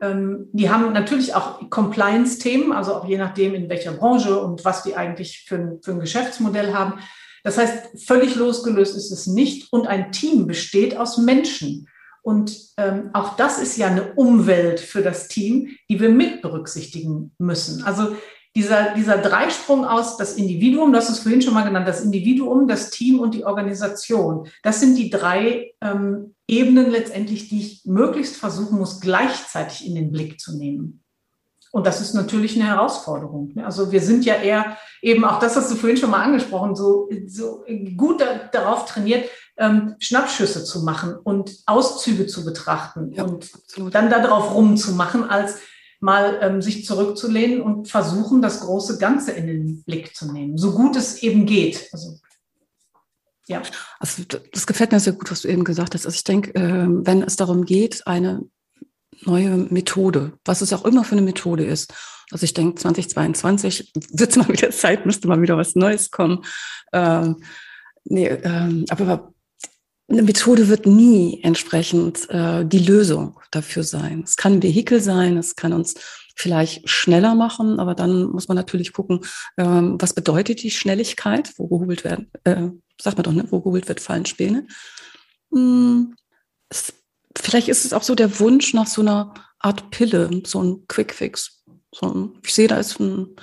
die haben natürlich auch Compliance-Themen, also auch je nachdem, in welcher Branche und was die eigentlich für ein, für ein Geschäftsmodell haben. Das heißt, völlig losgelöst ist es nicht. Und ein Team besteht aus Menschen. Und ähm, auch das ist ja eine Umwelt für das Team, die wir mit berücksichtigen müssen. Also dieser, dieser Dreisprung aus das Individuum, das ist vorhin schon mal genannt, das Individuum, das Team und die Organisation. Das sind die drei ähm, Ebenen letztendlich, die ich möglichst versuchen muss, gleichzeitig in den Blick zu nehmen. Und das ist natürlich eine Herausforderung. Ne? Also wir sind ja eher eben auch das hast du vorhin schon mal angesprochen, so, so gut da, darauf trainiert, ähm, Schnappschüsse zu machen und Auszüge zu betrachten ja, und absolut. dann darauf rumzumachen, als mal ähm, sich zurückzulehnen und versuchen, das große Ganze in den Blick zu nehmen, so gut es eben geht. Also, ja. Also das gefällt mir sehr gut, was du eben gesagt hast. Also ich denke, äh, wenn es darum geht, eine neue Methode, was es auch immer für eine Methode ist. Also ich denke, 2022 wird es mal wieder Zeit, müsste mal wieder was Neues kommen. Ähm, nee, ähm, aber eine Methode wird nie entsprechend äh, die Lösung dafür sein. Es kann ein Vehikel sein, es kann uns vielleicht schneller machen, aber dann muss man natürlich gucken, ähm, was bedeutet die Schnelligkeit, wo gehobelt werden, äh, sagt man doch, ne, wo gehobelt wird, fallen Späne. Hm, es, vielleicht ist es auch so der Wunsch nach so einer Art Pille, so ein Quickfix. So ein, ich sehe, da ist ein,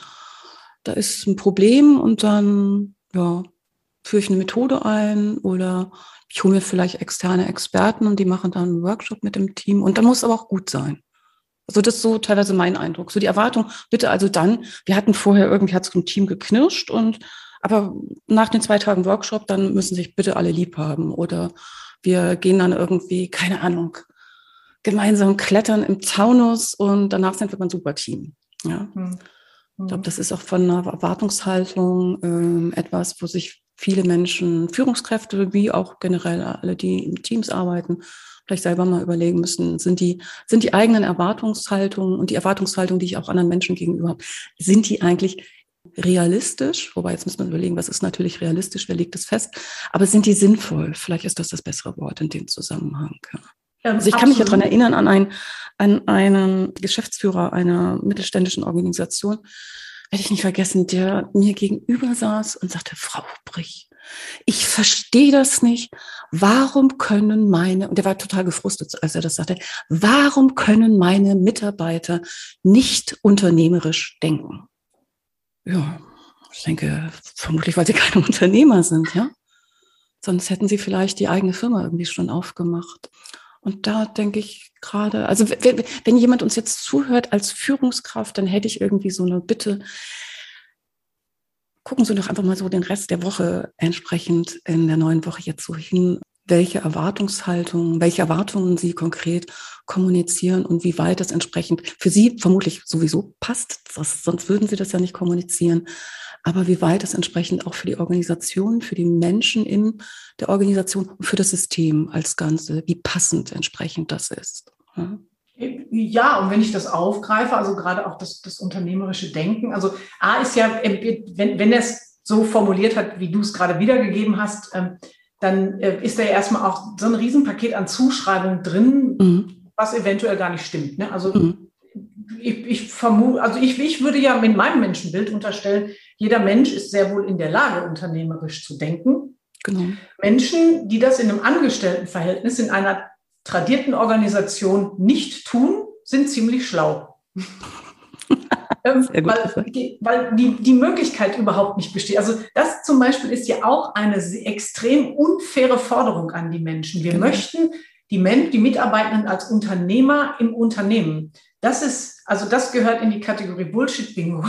da ist ein Problem und dann, ja, führe ich eine Methode ein oder ich hole mir vielleicht externe Experten und die machen dann einen Workshop mit dem Team und dann muss es aber auch gut sein. Also das ist so teilweise mein Eindruck. So die Erwartung, bitte also dann, wir hatten vorher irgendwie hat es im Team geknirscht und aber nach den zwei Tagen Workshop, dann müssen sich bitte alle lieb haben oder wir gehen dann irgendwie, keine Ahnung, gemeinsam klettern im Taunus und danach sind wir ein super Team. Ja. Mhm. Ich glaube, das ist auch von einer Erwartungshaltung ähm, etwas, wo sich viele Menschen, Führungskräfte wie auch generell alle, die in Teams arbeiten, vielleicht selber mal überlegen müssen, sind die, sind die eigenen Erwartungshaltungen und die Erwartungshaltung, die ich auch anderen Menschen gegenüber habe, sind die eigentlich realistisch? Wobei jetzt muss man überlegen, was ist natürlich realistisch, wer legt es fest? Aber sind die sinnvoll? Vielleicht ist das das bessere Wort in dem Zusammenhang. Ja. Also ich kann mich ja daran erinnern an, ein, an einen Geschäftsführer einer mittelständischen Organisation, werde ich nicht vergessen, der mir gegenüber saß und sagte, Frau Brich, ich verstehe das nicht. Warum können meine, und der war total gefrustet, als er das sagte, warum können meine Mitarbeiter nicht unternehmerisch denken? Ja, ich denke, vermutlich, weil sie keine Unternehmer sind, ja. Sonst hätten sie vielleicht die eigene Firma irgendwie schon aufgemacht. Und da denke ich gerade, also wenn, wenn jemand uns jetzt zuhört als Führungskraft, dann hätte ich irgendwie so eine Bitte. Gucken Sie doch einfach mal so den Rest der Woche entsprechend in der neuen Woche jetzt so hin, welche Erwartungshaltung, welche Erwartungen Sie konkret kommunizieren und wie weit das entsprechend für Sie vermutlich sowieso passt. Das, sonst würden Sie das ja nicht kommunizieren aber wie weit es entsprechend auch für die Organisation, für die Menschen in der Organisation und für das System als Ganze, wie passend entsprechend das ist. Ja. Ja, und wenn ich das aufgreife, also gerade auch das, das unternehmerische Denken, also A ist ja, wenn, wenn er es so formuliert hat, wie du es gerade wiedergegeben hast, ähm, dann äh, ist da ja erstmal auch so ein Riesenpaket an Zuschreibungen drin, mhm. was eventuell gar nicht stimmt. Ne? Also mhm. ich, ich vermute, also ich, ich würde ja mit meinem Menschenbild unterstellen, jeder Mensch ist sehr wohl in der Lage, unternehmerisch zu denken. Genau. Menschen, die das in einem Angestelltenverhältnis in einer tradierten Organisation nicht tun, sind ziemlich schlau. ähm, weil, die, weil die, die Möglichkeit überhaupt nicht besteht. Also das zum Beispiel ist ja auch eine extrem unfaire Forderung an die Menschen. Wir genau. möchten die, Men die Mitarbeitenden als Unternehmer im Unternehmen. Das ist, also das gehört in die Kategorie Bullshit-Bingo.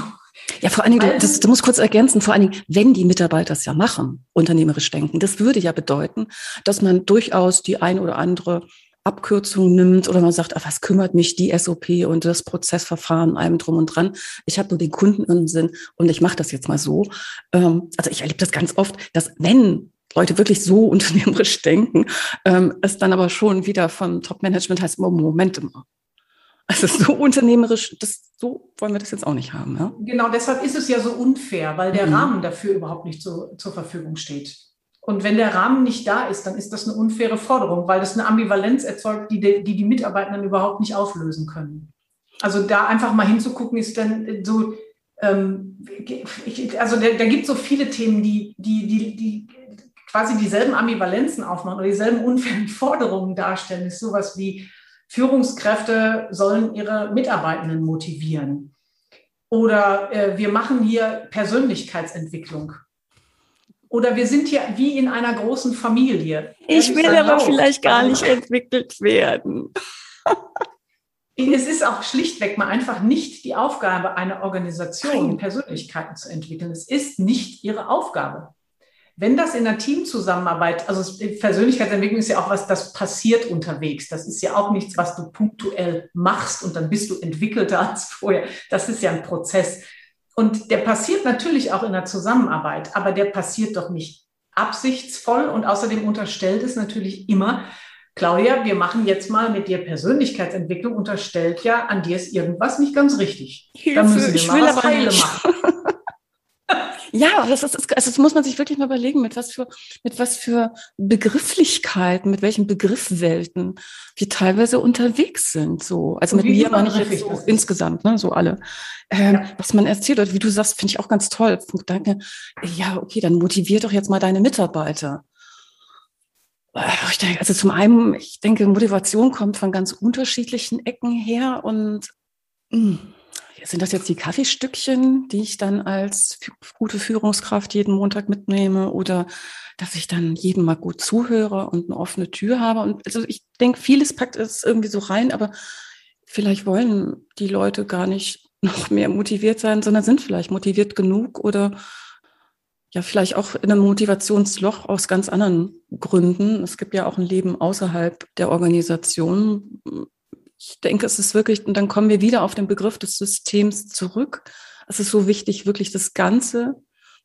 Ja, vor allen Dingen, das, du musst kurz ergänzen, vor allen Dingen, wenn die Mitarbeiter es ja machen, unternehmerisch denken, das würde ja bedeuten, dass man durchaus die ein oder andere Abkürzung nimmt oder man sagt, ach, was kümmert mich die SOP und das Prozessverfahren allem drum und dran. Ich habe nur den Kunden im Sinn und ich mache das jetzt mal so. Ähm, also ich erlebe das ganz oft, dass wenn Leute wirklich so unternehmerisch denken, ähm, es dann aber schon wieder von Top-Management heißt, Moment mal, also so unternehmerisch, das, so wollen wir das jetzt auch nicht haben. Ja? Genau, deshalb ist es ja so unfair, weil der mhm. Rahmen dafür überhaupt nicht so, zur Verfügung steht. Und wenn der Rahmen nicht da ist, dann ist das eine unfaire Forderung, weil das eine Ambivalenz erzeugt, die die, die, die Mitarbeitenden überhaupt nicht auflösen können. Also da einfach mal hinzugucken, ist dann so, ähm, ich, also da, da gibt es so viele Themen, die, die, die, die quasi dieselben Ambivalenzen aufmachen oder dieselben unfairen Forderungen darstellen. Das ist sowas wie Führungskräfte sollen ihre Mitarbeitenden motivieren. Oder äh, wir machen hier Persönlichkeitsentwicklung. Oder wir sind hier wie in einer großen Familie. Ich will aber laut. vielleicht gar nicht entwickelt werden. es ist auch schlichtweg mal einfach nicht die Aufgabe einer Organisation, Persönlichkeiten zu entwickeln. Es ist nicht ihre Aufgabe. Wenn das in der Teamzusammenarbeit, also Persönlichkeitsentwicklung ist ja auch was, das passiert unterwegs. Das ist ja auch nichts, was du punktuell machst und dann bist du entwickelter als vorher. Das ist ja ein Prozess. Und der passiert natürlich auch in der Zusammenarbeit, aber der passiert doch nicht absichtsvoll und außerdem unterstellt es natürlich immer, Claudia, wir machen jetzt mal mit dir Persönlichkeitsentwicklung, unterstellt ja, an dir ist irgendwas nicht ganz richtig. Hilfe, da müssen wir mal was heile machen. Ja, das, ist, also das muss man sich wirklich mal überlegen, mit was für, mit was für Begrifflichkeiten, mit welchen Begriffswelten wir teilweise unterwegs sind. So, also mit mir meine ich jetzt so insgesamt, ne, so alle. Ähm, ja. Was man erzählt hat, wie du sagst, finde ich auch ganz toll. Danke. Ja, okay, dann motivier doch jetzt mal deine Mitarbeiter. Ich denke, also zum einen, ich denke, Motivation kommt von ganz unterschiedlichen Ecken her und mh, hm, sind das jetzt die Kaffeestückchen, die ich dann als gute Führungskraft jeden Montag mitnehme oder dass ich dann jedem mal gut zuhöre und eine offene Tür habe? Und also ich denke, vieles packt es irgendwie so rein, aber vielleicht wollen die Leute gar nicht noch mehr motiviert sein, sondern sind vielleicht motiviert genug oder ja, vielleicht auch in einem Motivationsloch aus ganz anderen Gründen. Es gibt ja auch ein Leben außerhalb der Organisation, ich denke, es ist wirklich, und dann kommen wir wieder auf den Begriff des Systems zurück. Es ist so wichtig, wirklich das Ganze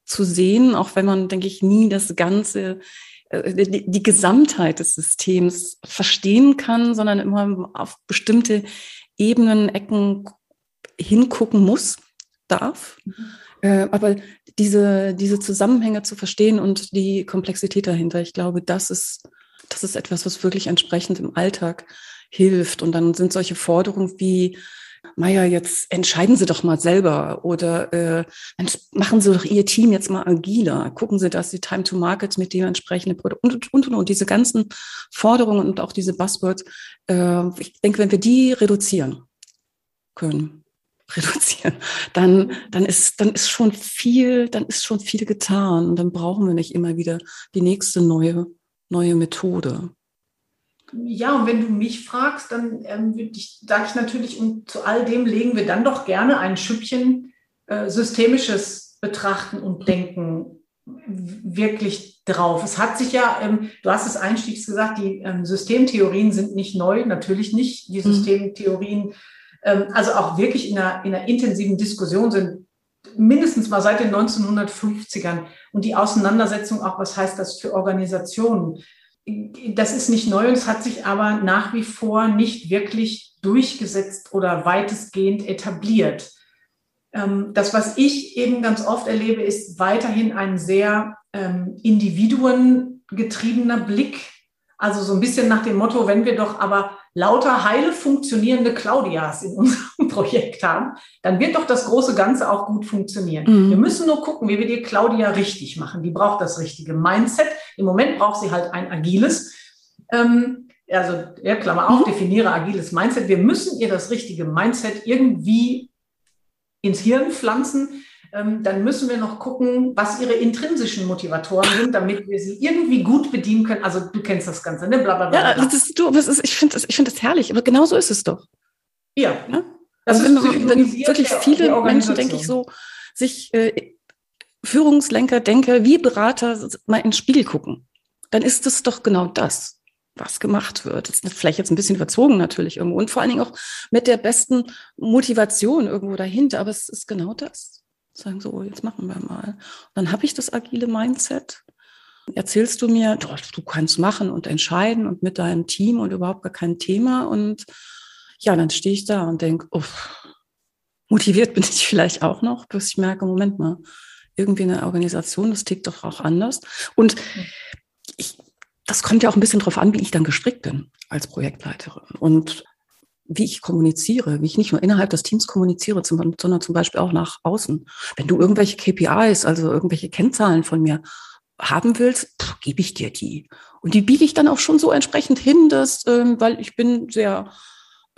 zu sehen, auch wenn man, denke ich, nie das Ganze, äh, die, die Gesamtheit des Systems verstehen kann, sondern immer auf bestimmte Ebenen, Ecken hingucken muss, darf. Mhm. Äh, aber diese, diese Zusammenhänge zu verstehen und die Komplexität dahinter, ich glaube, das ist, das ist etwas, was wirklich entsprechend im Alltag hilft. Und dann sind solche Forderungen wie, Maya, jetzt entscheiden Sie doch mal selber oder äh, machen Sie doch Ihr Team jetzt mal agiler. Gucken Sie, dass Sie Time to Market mit dementsprechenden Produkten und, und, und, und diese ganzen Forderungen und auch diese Buzzwords, äh, ich denke, wenn wir die reduzieren können, reduzieren, dann, dann ist, dann ist schon viel, dann ist schon viel getan dann brauchen wir nicht immer wieder die nächste neue, neue Methode. Ja, und wenn du mich fragst, dann ähm, ich, sage ich natürlich, und zu all dem legen wir dann doch gerne ein Schüppchen äh, systemisches Betrachten und Denken wirklich drauf. Es hat sich ja, ähm, du hast es einstiegs gesagt, die ähm, Systemtheorien sind nicht neu, natürlich nicht. Die mhm. Systemtheorien, ähm, also auch wirklich in einer, in einer intensiven Diskussion sind mindestens mal seit den 1950ern und die Auseinandersetzung auch, was heißt das für Organisationen? Das ist nicht neu und es hat sich aber nach wie vor nicht wirklich durchgesetzt oder weitestgehend etabliert. Ähm, das, was ich eben ganz oft erlebe, ist weiterhin ein sehr ähm, individuengetriebener Blick. Also so ein bisschen nach dem Motto, wenn wir doch aber lauter heile funktionierende Claudias in unserem Projekt haben, dann wird doch das große Ganze auch gut funktionieren. Mhm. Wir müssen nur gucken, wie wir die Claudia richtig machen. Die braucht das richtige Mindset. Im Moment braucht sie halt ein agiles. Ähm, also, ja, Klammer auf, mhm. definiere agiles Mindset. Wir müssen ihr das richtige Mindset irgendwie ins Hirn pflanzen, dann müssen wir noch gucken, was ihre intrinsischen Motivatoren sind, damit wir sie irgendwie gut bedienen können. Also du kennst das Ganze, ne? Blablabla. Ja, das ist, du, das ist, ich finde das, ich das herrlich, aber genau so ist es doch. Ja. ja? Also wenn, wenn wirklich viele Menschen, denke ich, so sich äh, Führungslenker, Denker, wie Berater mal in den Spiegel gucken, dann ist das doch genau das was gemacht wird. Das ist vielleicht jetzt ein bisschen überzogen natürlich irgendwo und vor allen Dingen auch mit der besten Motivation irgendwo dahinter, aber es ist genau das sagen so, jetzt machen wir mal. Und dann habe ich das agile Mindset. Erzählst du mir, du, kannst machen und entscheiden und mit deinem Team und überhaupt gar kein Thema. Und ja, dann stehe ich da und denke, oh, motiviert bin ich vielleicht auch noch, bis ich merke, Moment mal, irgendwie eine Organisation, das tickt doch auch anders. Und ich, das kommt ja auch ein bisschen drauf an, wie ich dann gestrickt bin als Projektleiterin. Und wie ich kommuniziere, wie ich nicht nur innerhalb des Teams kommuniziere, sondern zum Beispiel auch nach außen. Wenn du irgendwelche KPIs, also irgendwelche Kennzahlen von mir haben willst, gebe ich dir die. Und die biege ich dann auch schon so entsprechend hin, dass, ähm, weil ich bin sehr,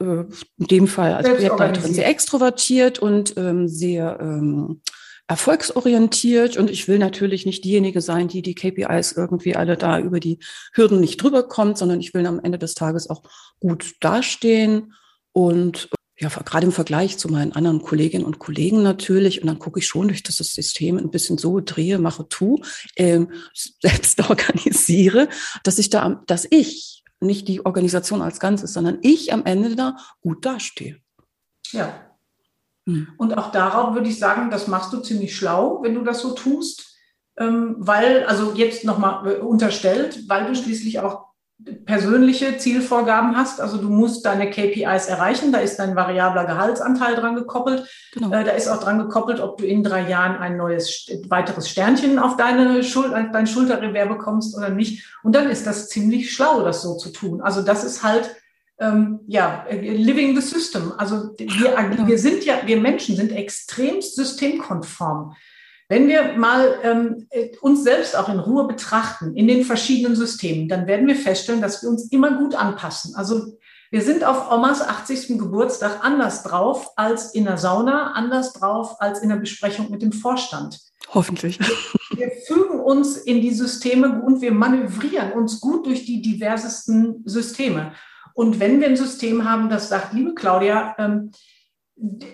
äh, in dem Fall als Projektleiterin sehr extrovertiert und ähm, sehr ähm, erfolgsorientiert und ich will natürlich nicht diejenige sein, die die KPIs irgendwie alle da über die Hürden nicht drüber kommt, sondern ich will am Ende des Tages auch gut dastehen und ja, gerade im Vergleich zu meinen anderen Kolleginnen und Kollegen natürlich. Und dann gucke ich schon durch das System ein bisschen so drehe, mache, tu, ähm, selbst organisiere, dass ich da, dass ich, nicht die Organisation als Ganzes, sondern ich am Ende da gut dastehe. Ja, hm. Und auch darauf würde ich sagen, das machst du ziemlich schlau, wenn du das so tust, ähm, weil, also jetzt nochmal äh, unterstellt, weil du schließlich auch persönliche Zielvorgaben hast. Also du musst deine KPIs erreichen. Da ist dein variabler Gehaltsanteil dran gekoppelt. Genau. Äh, da ist auch dran gekoppelt, ob du in drei Jahren ein neues weiteres Sternchen auf deine Schul dein Schulterrevers bekommst oder nicht. Und dann ist das ziemlich schlau, das so zu tun. Also das ist halt ähm, ja, living the system. Also wir, wir sind ja, wir Menschen sind extremst systemkonform. Wenn wir mal ähm, uns selbst auch in Ruhe betrachten, in den verschiedenen Systemen, dann werden wir feststellen, dass wir uns immer gut anpassen. Also wir sind auf Omas 80. Geburtstag anders drauf als in der Sauna, anders drauf als in der Besprechung mit dem Vorstand. Hoffentlich. Wir, wir fügen uns in die Systeme und wir manövrieren uns gut durch die diversesten Systeme. Und wenn wir ein System haben, das sagt, liebe Claudia, ähm,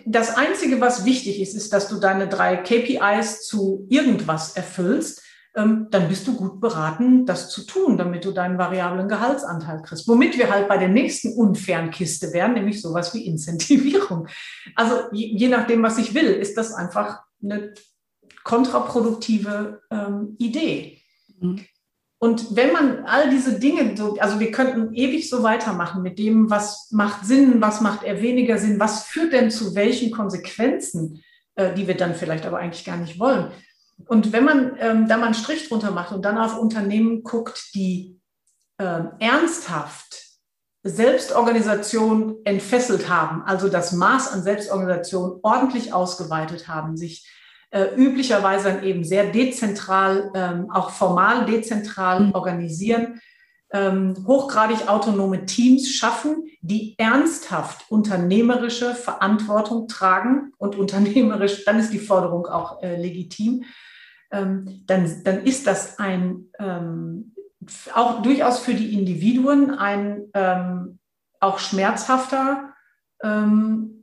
das Einzige, was wichtig ist, ist, dass du deine drei KPIs zu irgendwas erfüllst, ähm, dann bist du gut beraten, das zu tun, damit du deinen variablen Gehaltsanteil kriegst. Womit wir halt bei der nächsten unfairen Kiste wären, nämlich sowas wie Incentivierung. Also je, je nachdem, was ich will, ist das einfach eine kontraproduktive ähm, Idee. Mhm. Und wenn man all diese Dinge, so, also wir könnten ewig so weitermachen mit dem, was macht Sinn, was macht eher weniger Sinn, was führt denn zu welchen Konsequenzen, äh, die wir dann vielleicht aber eigentlich gar nicht wollen. Und wenn man ähm, da mal einen Strich drunter macht und dann auf Unternehmen guckt, die äh, ernsthaft Selbstorganisation entfesselt haben, also das Maß an Selbstorganisation ordentlich ausgeweitet haben, sich äh, üblicherweise dann eben sehr dezentral, ähm, auch formal dezentral mhm. organisieren, ähm, hochgradig autonome Teams schaffen, die ernsthaft unternehmerische Verantwortung tragen und unternehmerisch, dann ist die Forderung auch äh, legitim, ähm, dann, dann ist das ein ähm, auch durchaus für die Individuen ein ähm, auch schmerzhafter ähm,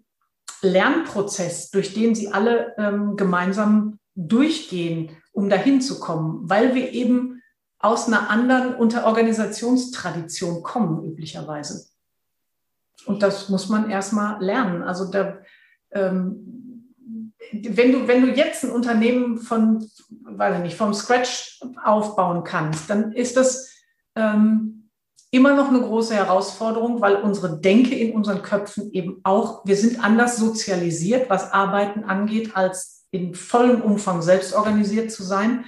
Lernprozess, durch den sie alle ähm, gemeinsam durchgehen, um dahin zu kommen, weil wir eben aus einer anderen Unterorganisationstradition kommen, üblicherweise. Und das muss man erstmal lernen. Also da, ähm, wenn, du, wenn du jetzt ein Unternehmen von, weiß ich nicht, vom Scratch aufbauen kannst, dann ist das ähm, immer noch eine große Herausforderung, weil unsere Denke in unseren Köpfen eben auch, wir sind anders sozialisiert, was Arbeiten angeht, als in vollem Umfang selbst organisiert zu sein.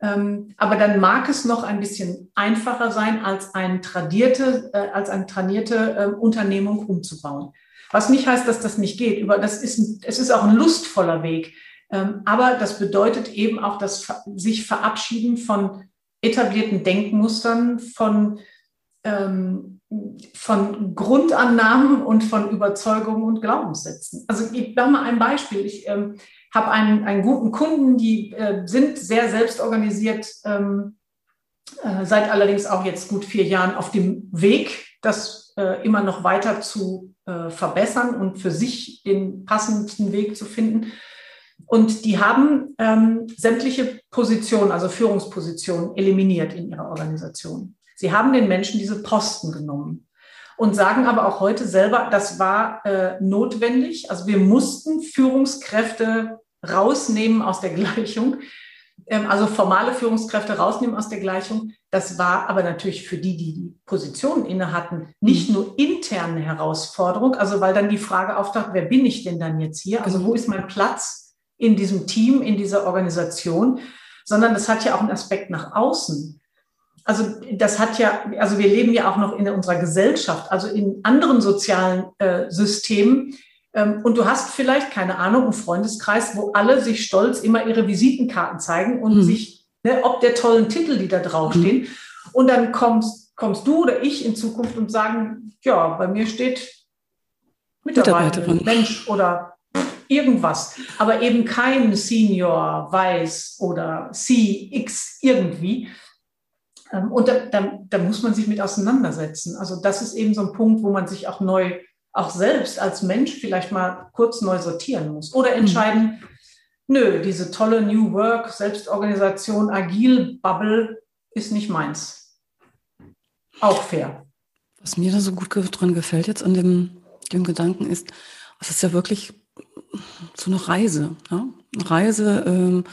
Ähm, aber dann mag es noch ein bisschen einfacher sein, als, ein tradierte, äh, als eine trainierte ähm, Unternehmung umzubauen. Was nicht heißt, dass das nicht geht. das ist, es ist auch ein lustvoller Weg. Ähm, aber das bedeutet eben auch das sich verabschieden von etablierten Denkmustern, von ähm, von Grundannahmen und von Überzeugungen und Glaubenssätzen. Also ich mache mal ein Beispiel. Ich ähm, habe einen, einen guten Kunden, die äh, sind sehr selbstorganisiert, ähm, äh, seit allerdings auch jetzt gut vier Jahren auf dem Weg, das äh, immer noch weiter zu äh, verbessern und für sich den passenden Weg zu finden. Und die haben ähm, sämtliche Positionen, also Führungspositionen, eliminiert in ihrer Organisation. Sie haben den Menschen diese Posten genommen und sagen aber auch heute selber, das war äh, notwendig. Also wir mussten Führungskräfte rausnehmen aus der Gleichung, ähm, also formale Führungskräfte rausnehmen aus der Gleichung. Das war aber natürlich für die, die die Position inne hatten, nicht nur interne Herausforderung, also weil dann die Frage auftaucht, wer bin ich denn dann jetzt hier? Also wo ist mein Platz in diesem Team, in dieser Organisation? Sondern das hat ja auch einen Aspekt nach außen. Also das hat ja, also wir leben ja auch noch in unserer Gesellschaft, also in anderen sozialen äh, Systemen. Ähm, und du hast vielleicht, keine Ahnung, einen Freundeskreis, wo alle sich stolz immer ihre Visitenkarten zeigen und mhm. sich, ne, ob der tollen Titel, die da draufstehen. Mhm. Und dann kommst, kommst du oder ich in Zukunft und sagen, ja, bei mir steht Mitarbeiterin, Mitarbeiterin. Mensch oder irgendwas, aber eben kein Senior, Weiß oder CX irgendwie. Ähm, und da, da, da, muss man sich mit auseinandersetzen. Also das ist eben so ein Punkt, wo man sich auch neu, auch selbst als Mensch vielleicht mal kurz neu sortieren muss oder mhm. entscheiden, mhm. nö, diese tolle New Work, Selbstorganisation, Agil-Bubble ist nicht meins. Auch fair. Was mir da so gut dran gefällt jetzt an dem, dem Gedanken ist, es ist ja wirklich so eine Reise. Ja? Eine Reise, ähm,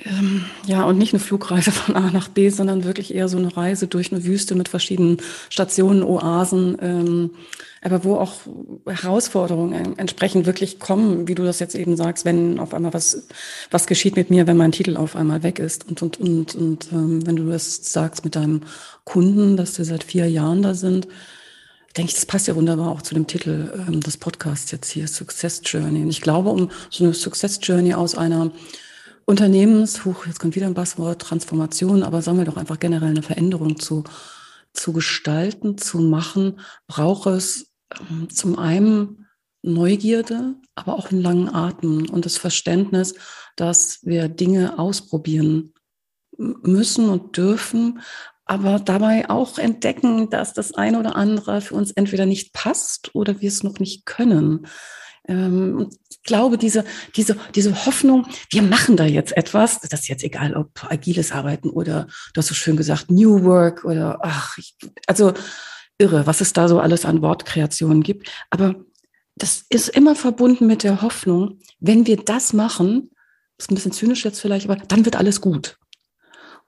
ähm, ja, und nicht eine Flugreise von A nach B, sondern wirklich eher so eine Reise durch eine Wüste mit verschiedenen Stationen, Oasen, ähm, aber wo auch Herausforderungen entsprechend wirklich kommen, wie du das jetzt eben sagst, wenn auf einmal was, was geschieht mit mir, wenn mein Titel auf einmal weg ist. Und, und, und, und ähm, wenn du das sagst mit deinem Kunden, dass wir seit vier Jahren da sind, denke ich, das passt ja wunderbar auch zu dem Titel ähm, des Podcasts jetzt hier, Success Journey. Und ich glaube, um so eine Success Journey aus einer Unternehmens, huch, jetzt kommt wieder ein Passwort, Transformation, aber sagen wir doch einfach generell eine Veränderung zu, zu gestalten, zu machen, braucht es ähm, zum einen Neugierde, aber auch einen langen Atem und das Verständnis, dass wir Dinge ausprobieren müssen und dürfen, aber dabei auch entdecken, dass das eine oder andere für uns entweder nicht passt oder wir es noch nicht können. Ähm, glaube, diese, diese, diese Hoffnung, wir machen da jetzt etwas, das ist jetzt egal, ob agiles Arbeiten oder du hast so schön gesagt, New Work oder ach, ich, also irre, was es da so alles an Wortkreationen gibt. Aber das ist immer verbunden mit der Hoffnung, wenn wir das machen, ist ein bisschen zynisch jetzt vielleicht, aber dann wird alles gut.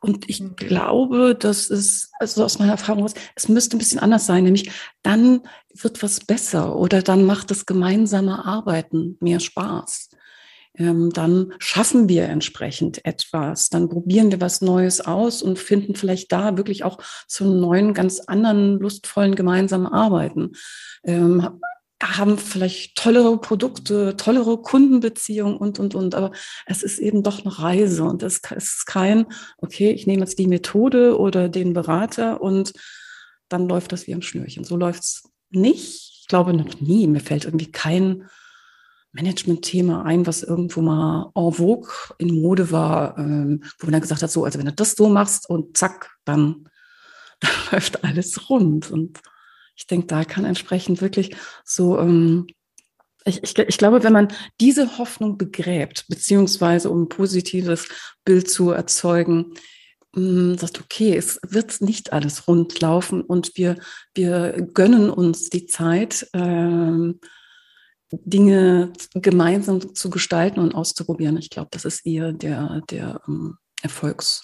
Und ich mhm. glaube, dass es, also aus meiner Erfahrung aus, es müsste ein bisschen anders sein, nämlich dann wird was besser oder dann macht das gemeinsame Arbeiten mehr Spaß. Ähm, dann schaffen wir entsprechend etwas, dann probieren wir was Neues aus und finden vielleicht da wirklich auch zu einem neuen, ganz anderen, lustvollen gemeinsamen Arbeiten. Ähm, haben vielleicht tollere Produkte, tollere Kundenbeziehungen und, und, und. Aber es ist eben doch eine Reise und es ist kein, okay, ich nehme jetzt die Methode oder den Berater und dann läuft das wie ein Schnürchen. So läuft es nicht. Ich glaube noch nie. Mir fällt irgendwie kein Management-Thema ein, was irgendwo mal en vogue in Mode war, ähm, wo man dann gesagt hat, so, also wenn du das so machst und zack, dann, dann läuft alles rund. Und ich denke, da kann entsprechend wirklich so, ähm, ich, ich, ich glaube, wenn man diese Hoffnung begräbt, beziehungsweise um ein positives Bild zu erzeugen, ähm, sagt, okay, es wird nicht alles rund laufen und wir, wir gönnen uns die Zeit, ähm, Dinge gemeinsam zu gestalten und auszuprobieren. Ich glaube, das ist eher der, der ähm, Erfolgs,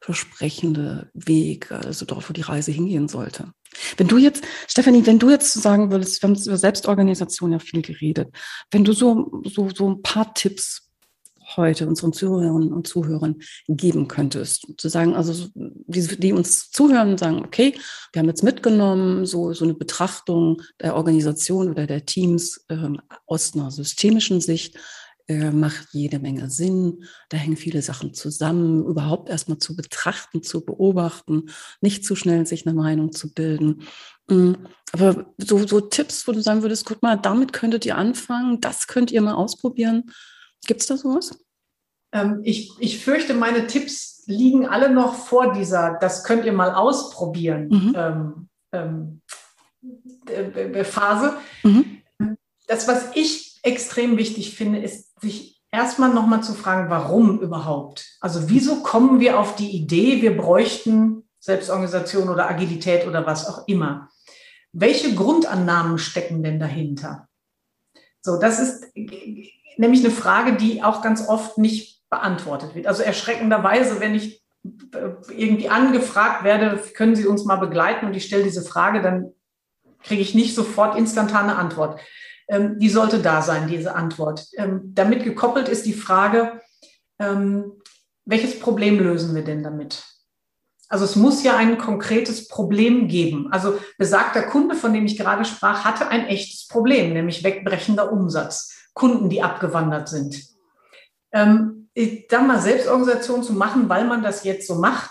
versprechende Weg, also dort, wo die Reise hingehen sollte. Wenn du jetzt, Stefanie, wenn du jetzt sagen würdest, wir haben über Selbstorganisation ja viel geredet, wenn du so, so, so ein paar Tipps heute unseren Zuhörern und Zuhörern geben könntest, zu sagen, also die, die uns zuhören und sagen, okay, wir haben jetzt mitgenommen, so, so eine Betrachtung der Organisation oder der Teams ähm, aus einer systemischen Sicht, äh, macht jede Menge Sinn. Da hängen viele Sachen zusammen, überhaupt erstmal zu betrachten, zu beobachten, nicht zu schnell sich eine Meinung zu bilden. Mm, aber so, so Tipps, wo du sagen würdest, guck mal, damit könntet ihr anfangen, das könnt ihr mal ausprobieren. Gibt es da sowas? Ähm, ich, ich fürchte, meine Tipps liegen alle noch vor dieser, das könnt ihr mal ausprobieren mhm. ähm, ähm, Phase. Mhm. Das, was ich extrem wichtig finde, ist sich erstmal nochmal zu fragen, warum überhaupt? Also wieso kommen wir auf die Idee, wir bräuchten Selbstorganisation oder Agilität oder was auch immer? Welche Grundannahmen stecken denn dahinter? So, das ist nämlich eine Frage, die auch ganz oft nicht beantwortet wird. Also erschreckenderweise, wenn ich irgendwie angefragt werde, können Sie uns mal begleiten und ich stelle diese Frage, dann kriege ich nicht sofort instantane Antwort ähm, die sollte da sein, diese Antwort. Ähm, damit gekoppelt ist die Frage, ähm, welches Problem lösen wir denn damit? Also es muss ja ein konkretes Problem geben. Also besagter Kunde, von dem ich gerade sprach, hatte ein echtes Problem, nämlich wegbrechender Umsatz, Kunden, die abgewandert sind. Ähm, dann mal Selbstorganisation zu machen, weil man das jetzt so macht,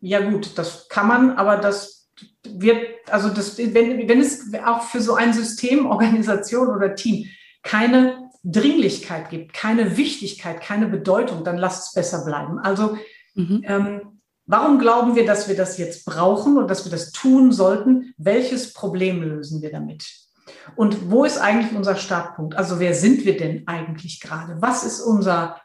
ja gut, das kann man, aber das wird, also das, wenn, wenn es auch für so ein System, Organisation oder Team keine Dringlichkeit gibt, keine Wichtigkeit, keine Bedeutung, dann lasst es besser bleiben. Also mhm. ähm, warum glauben wir, dass wir das jetzt brauchen und dass wir das tun sollten? Welches Problem lösen wir damit? Und wo ist eigentlich unser Startpunkt? Also wer sind wir denn eigentlich gerade? Was ist unser,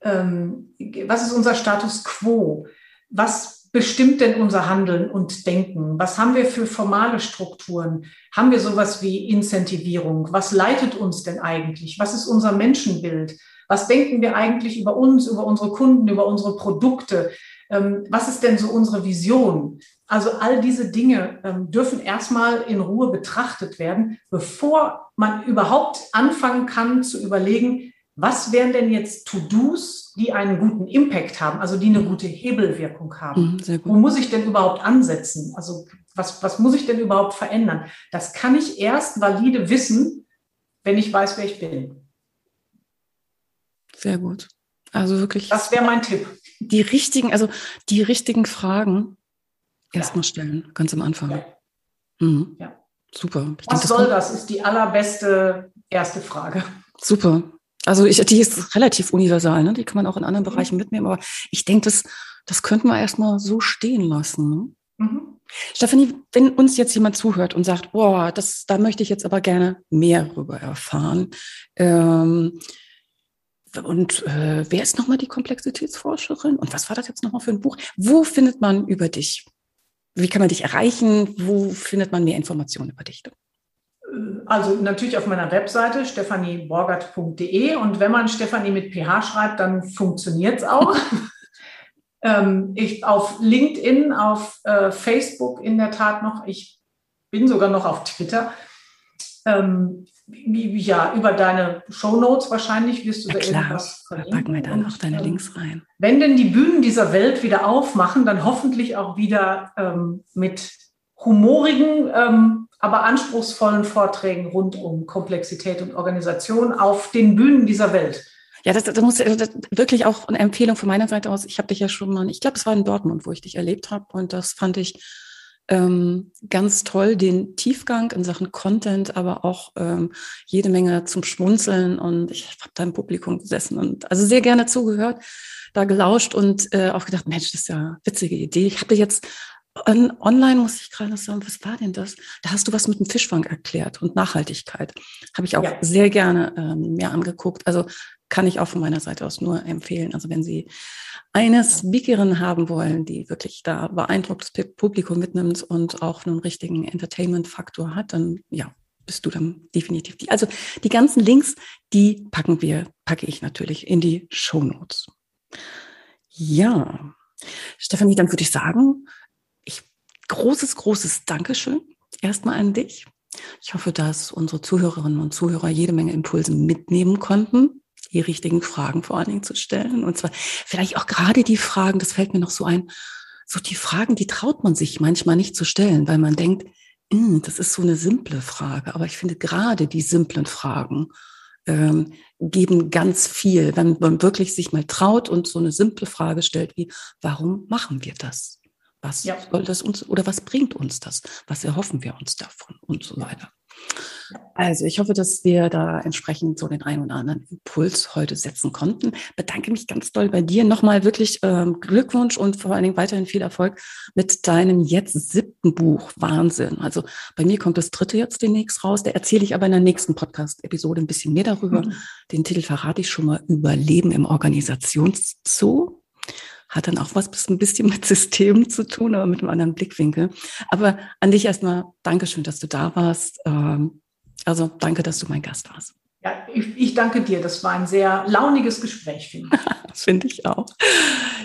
ähm, was ist unser Status quo? Was bestimmt denn unser Handeln und Denken? Was haben wir für formale Strukturen? Haben wir sowas wie Incentivierung? Was leitet uns denn eigentlich? Was ist unser Menschenbild? Was denken wir eigentlich über uns, über unsere Kunden, über unsere Produkte? Ähm, was ist denn so unsere Vision? Also all diese Dinge ähm, dürfen erstmal in Ruhe betrachtet werden, bevor man überhaupt anfangen kann zu überlegen, was wären denn jetzt To-Dos, die einen guten Impact haben, also die eine mhm. gute Hebelwirkung haben? Mhm, Wo muss ich denn überhaupt ansetzen? Also was, was muss ich denn überhaupt verändern? Das kann ich erst valide wissen, wenn ich weiß, wer ich bin. Sehr gut. Also wirklich. Das wäre mein Tipp. Die richtigen, also die richtigen Fragen erstmal stellen, ganz am Anfang. Ja. Mhm. ja. Super. Ich Was denke, soll das? Ist die allerbeste erste Frage. Super. Also ich, die ist relativ universal, ne? die kann man auch in anderen. Bereichen mitnehmen, aber ich denke, das, das könnten wir erstmal so stehen lassen. Ne? Mhm. Stephanie, wenn uns jetzt jemand zuhört und sagt, boah, das, da möchte ich jetzt aber gerne mehr darüber erfahren. Ähm, und äh, wer ist nochmal die Komplexitätsforscherin? Und was war das jetzt nochmal für ein Buch? Wo findet man über dich? Wie kann man dich erreichen? Wo findet man mehr Informationen über dich? Also natürlich auf meiner Webseite stephanieborgert.de und wenn man Stefanie mit PH schreibt, dann funktioniert es auch. ähm, ich auf LinkedIn, auf äh, Facebook in der Tat noch. Ich bin sogar noch auf Twitter. Ähm, ja, über deine Shownotes wahrscheinlich wirst du ja, da klar. irgendwas verlinken. Packen wir dann auch deine ähm, Links rein. Wenn denn die Bühnen dieser Welt wieder aufmachen, dann hoffentlich auch wieder ähm, mit humorigen ähm, aber anspruchsvollen Vorträgen rund um Komplexität und Organisation auf den Bühnen dieser Welt. Ja, das, das muss das, wirklich auch eine Empfehlung von meiner Seite aus. Ich habe dich ja schon mal, ich glaube, es war in Dortmund, wo ich dich erlebt habe und das fand ich ähm, ganz toll, den Tiefgang in Sachen Content, aber auch ähm, jede Menge zum Schmunzeln und ich habe da im Publikum gesessen und also sehr gerne zugehört, da gelauscht und äh, auch gedacht, Mensch, das ist ja eine witzige Idee. Ich hatte jetzt On online muss ich gerade sagen, was war denn das? Da hast du was mit dem Fischfang erklärt und Nachhaltigkeit. Habe ich auch ja. sehr gerne ähm, mir angeguckt. Also kann ich auch von meiner Seite aus nur empfehlen. Also wenn Sie eine Speakerin haben wollen, die wirklich da beeindrucktes Publikum mitnimmt und auch einen richtigen Entertainment-Faktor hat, dann ja, bist du dann definitiv die. Also die ganzen Links, die packen wir, packe ich natürlich in die Show Notes. Ja, Stefanie, dann würde ich sagen, großes, großes Dankeschön erstmal an dich. Ich hoffe, dass unsere Zuhörerinnen und Zuhörer jede Menge Impulse mitnehmen konnten, die richtigen Fragen vor allen Dingen zu stellen. Und zwar vielleicht auch gerade die Fragen, das fällt mir noch so ein, so die Fragen, die traut man sich manchmal nicht zu stellen, weil man denkt, hm, das ist so eine simple Frage. Aber ich finde gerade die simplen Fragen ähm, geben ganz viel, wenn man wirklich sich mal traut und so eine simple Frage stellt wie, warum machen wir das? Was ja. soll das uns oder was bringt uns das? Was erhoffen wir uns davon und so weiter. Also ich hoffe, dass wir da entsprechend so den einen oder anderen Impuls heute setzen konnten. Bedanke mich ganz doll bei dir. Nochmal wirklich ähm, Glückwunsch und vor allen Dingen weiterhin viel Erfolg mit deinem jetzt siebten Buch. Wahnsinn. Also bei mir kommt das dritte jetzt demnächst raus. Da erzähle ich aber in der nächsten Podcast-Episode ein bisschen mehr darüber. Mhm. Den Titel verrate ich schon mal. Überleben im Organisationszoo hat dann auch was ein bisschen mit Systemen zu tun, aber mit einem anderen Blickwinkel. Aber an dich erstmal Dankeschön, dass du da warst. Ähm, also danke, dass du mein Gast warst. Ja, ich, ich danke dir. Das war ein sehr launiges Gespräch, finde ich. finde ich auch.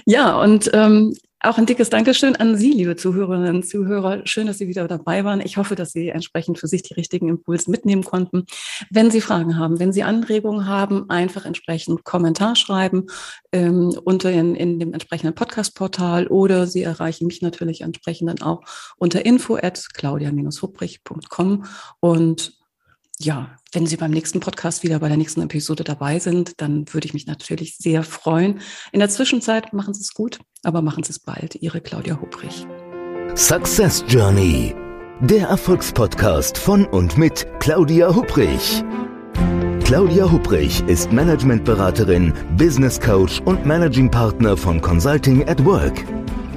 Ja, und ähm, Auch ein dickes Dankeschön an Sie, liebe Zuhörerinnen und Zuhörer. Schön, dass Sie wieder dabei waren. Ich hoffe, dass Sie entsprechend für sich die richtigen Impulse mitnehmen konnten. Wenn Sie Fragen haben, wenn Sie Anregungen haben, einfach entsprechend Kommentar schreiben ähm, unter in, in dem entsprechenden Podcast-Portal oder Sie erreichen mich natürlich entsprechend dann auch unter info at claudia-hubrich.com und ja, wenn Sie beim nächsten Podcast wieder bei der nächsten Episode dabei sind, dann würde ich mich natürlich sehr freuen. In der Zwischenzeit machen Sie es gut, aber machen Sie es bald. Ihre Claudia Hubrich. Success Journey, der Erfolgspodcast von und mit Claudia Hubrich. Claudia Hubrich ist Managementberaterin, Business Coach und Managing Partner von Consulting at Work.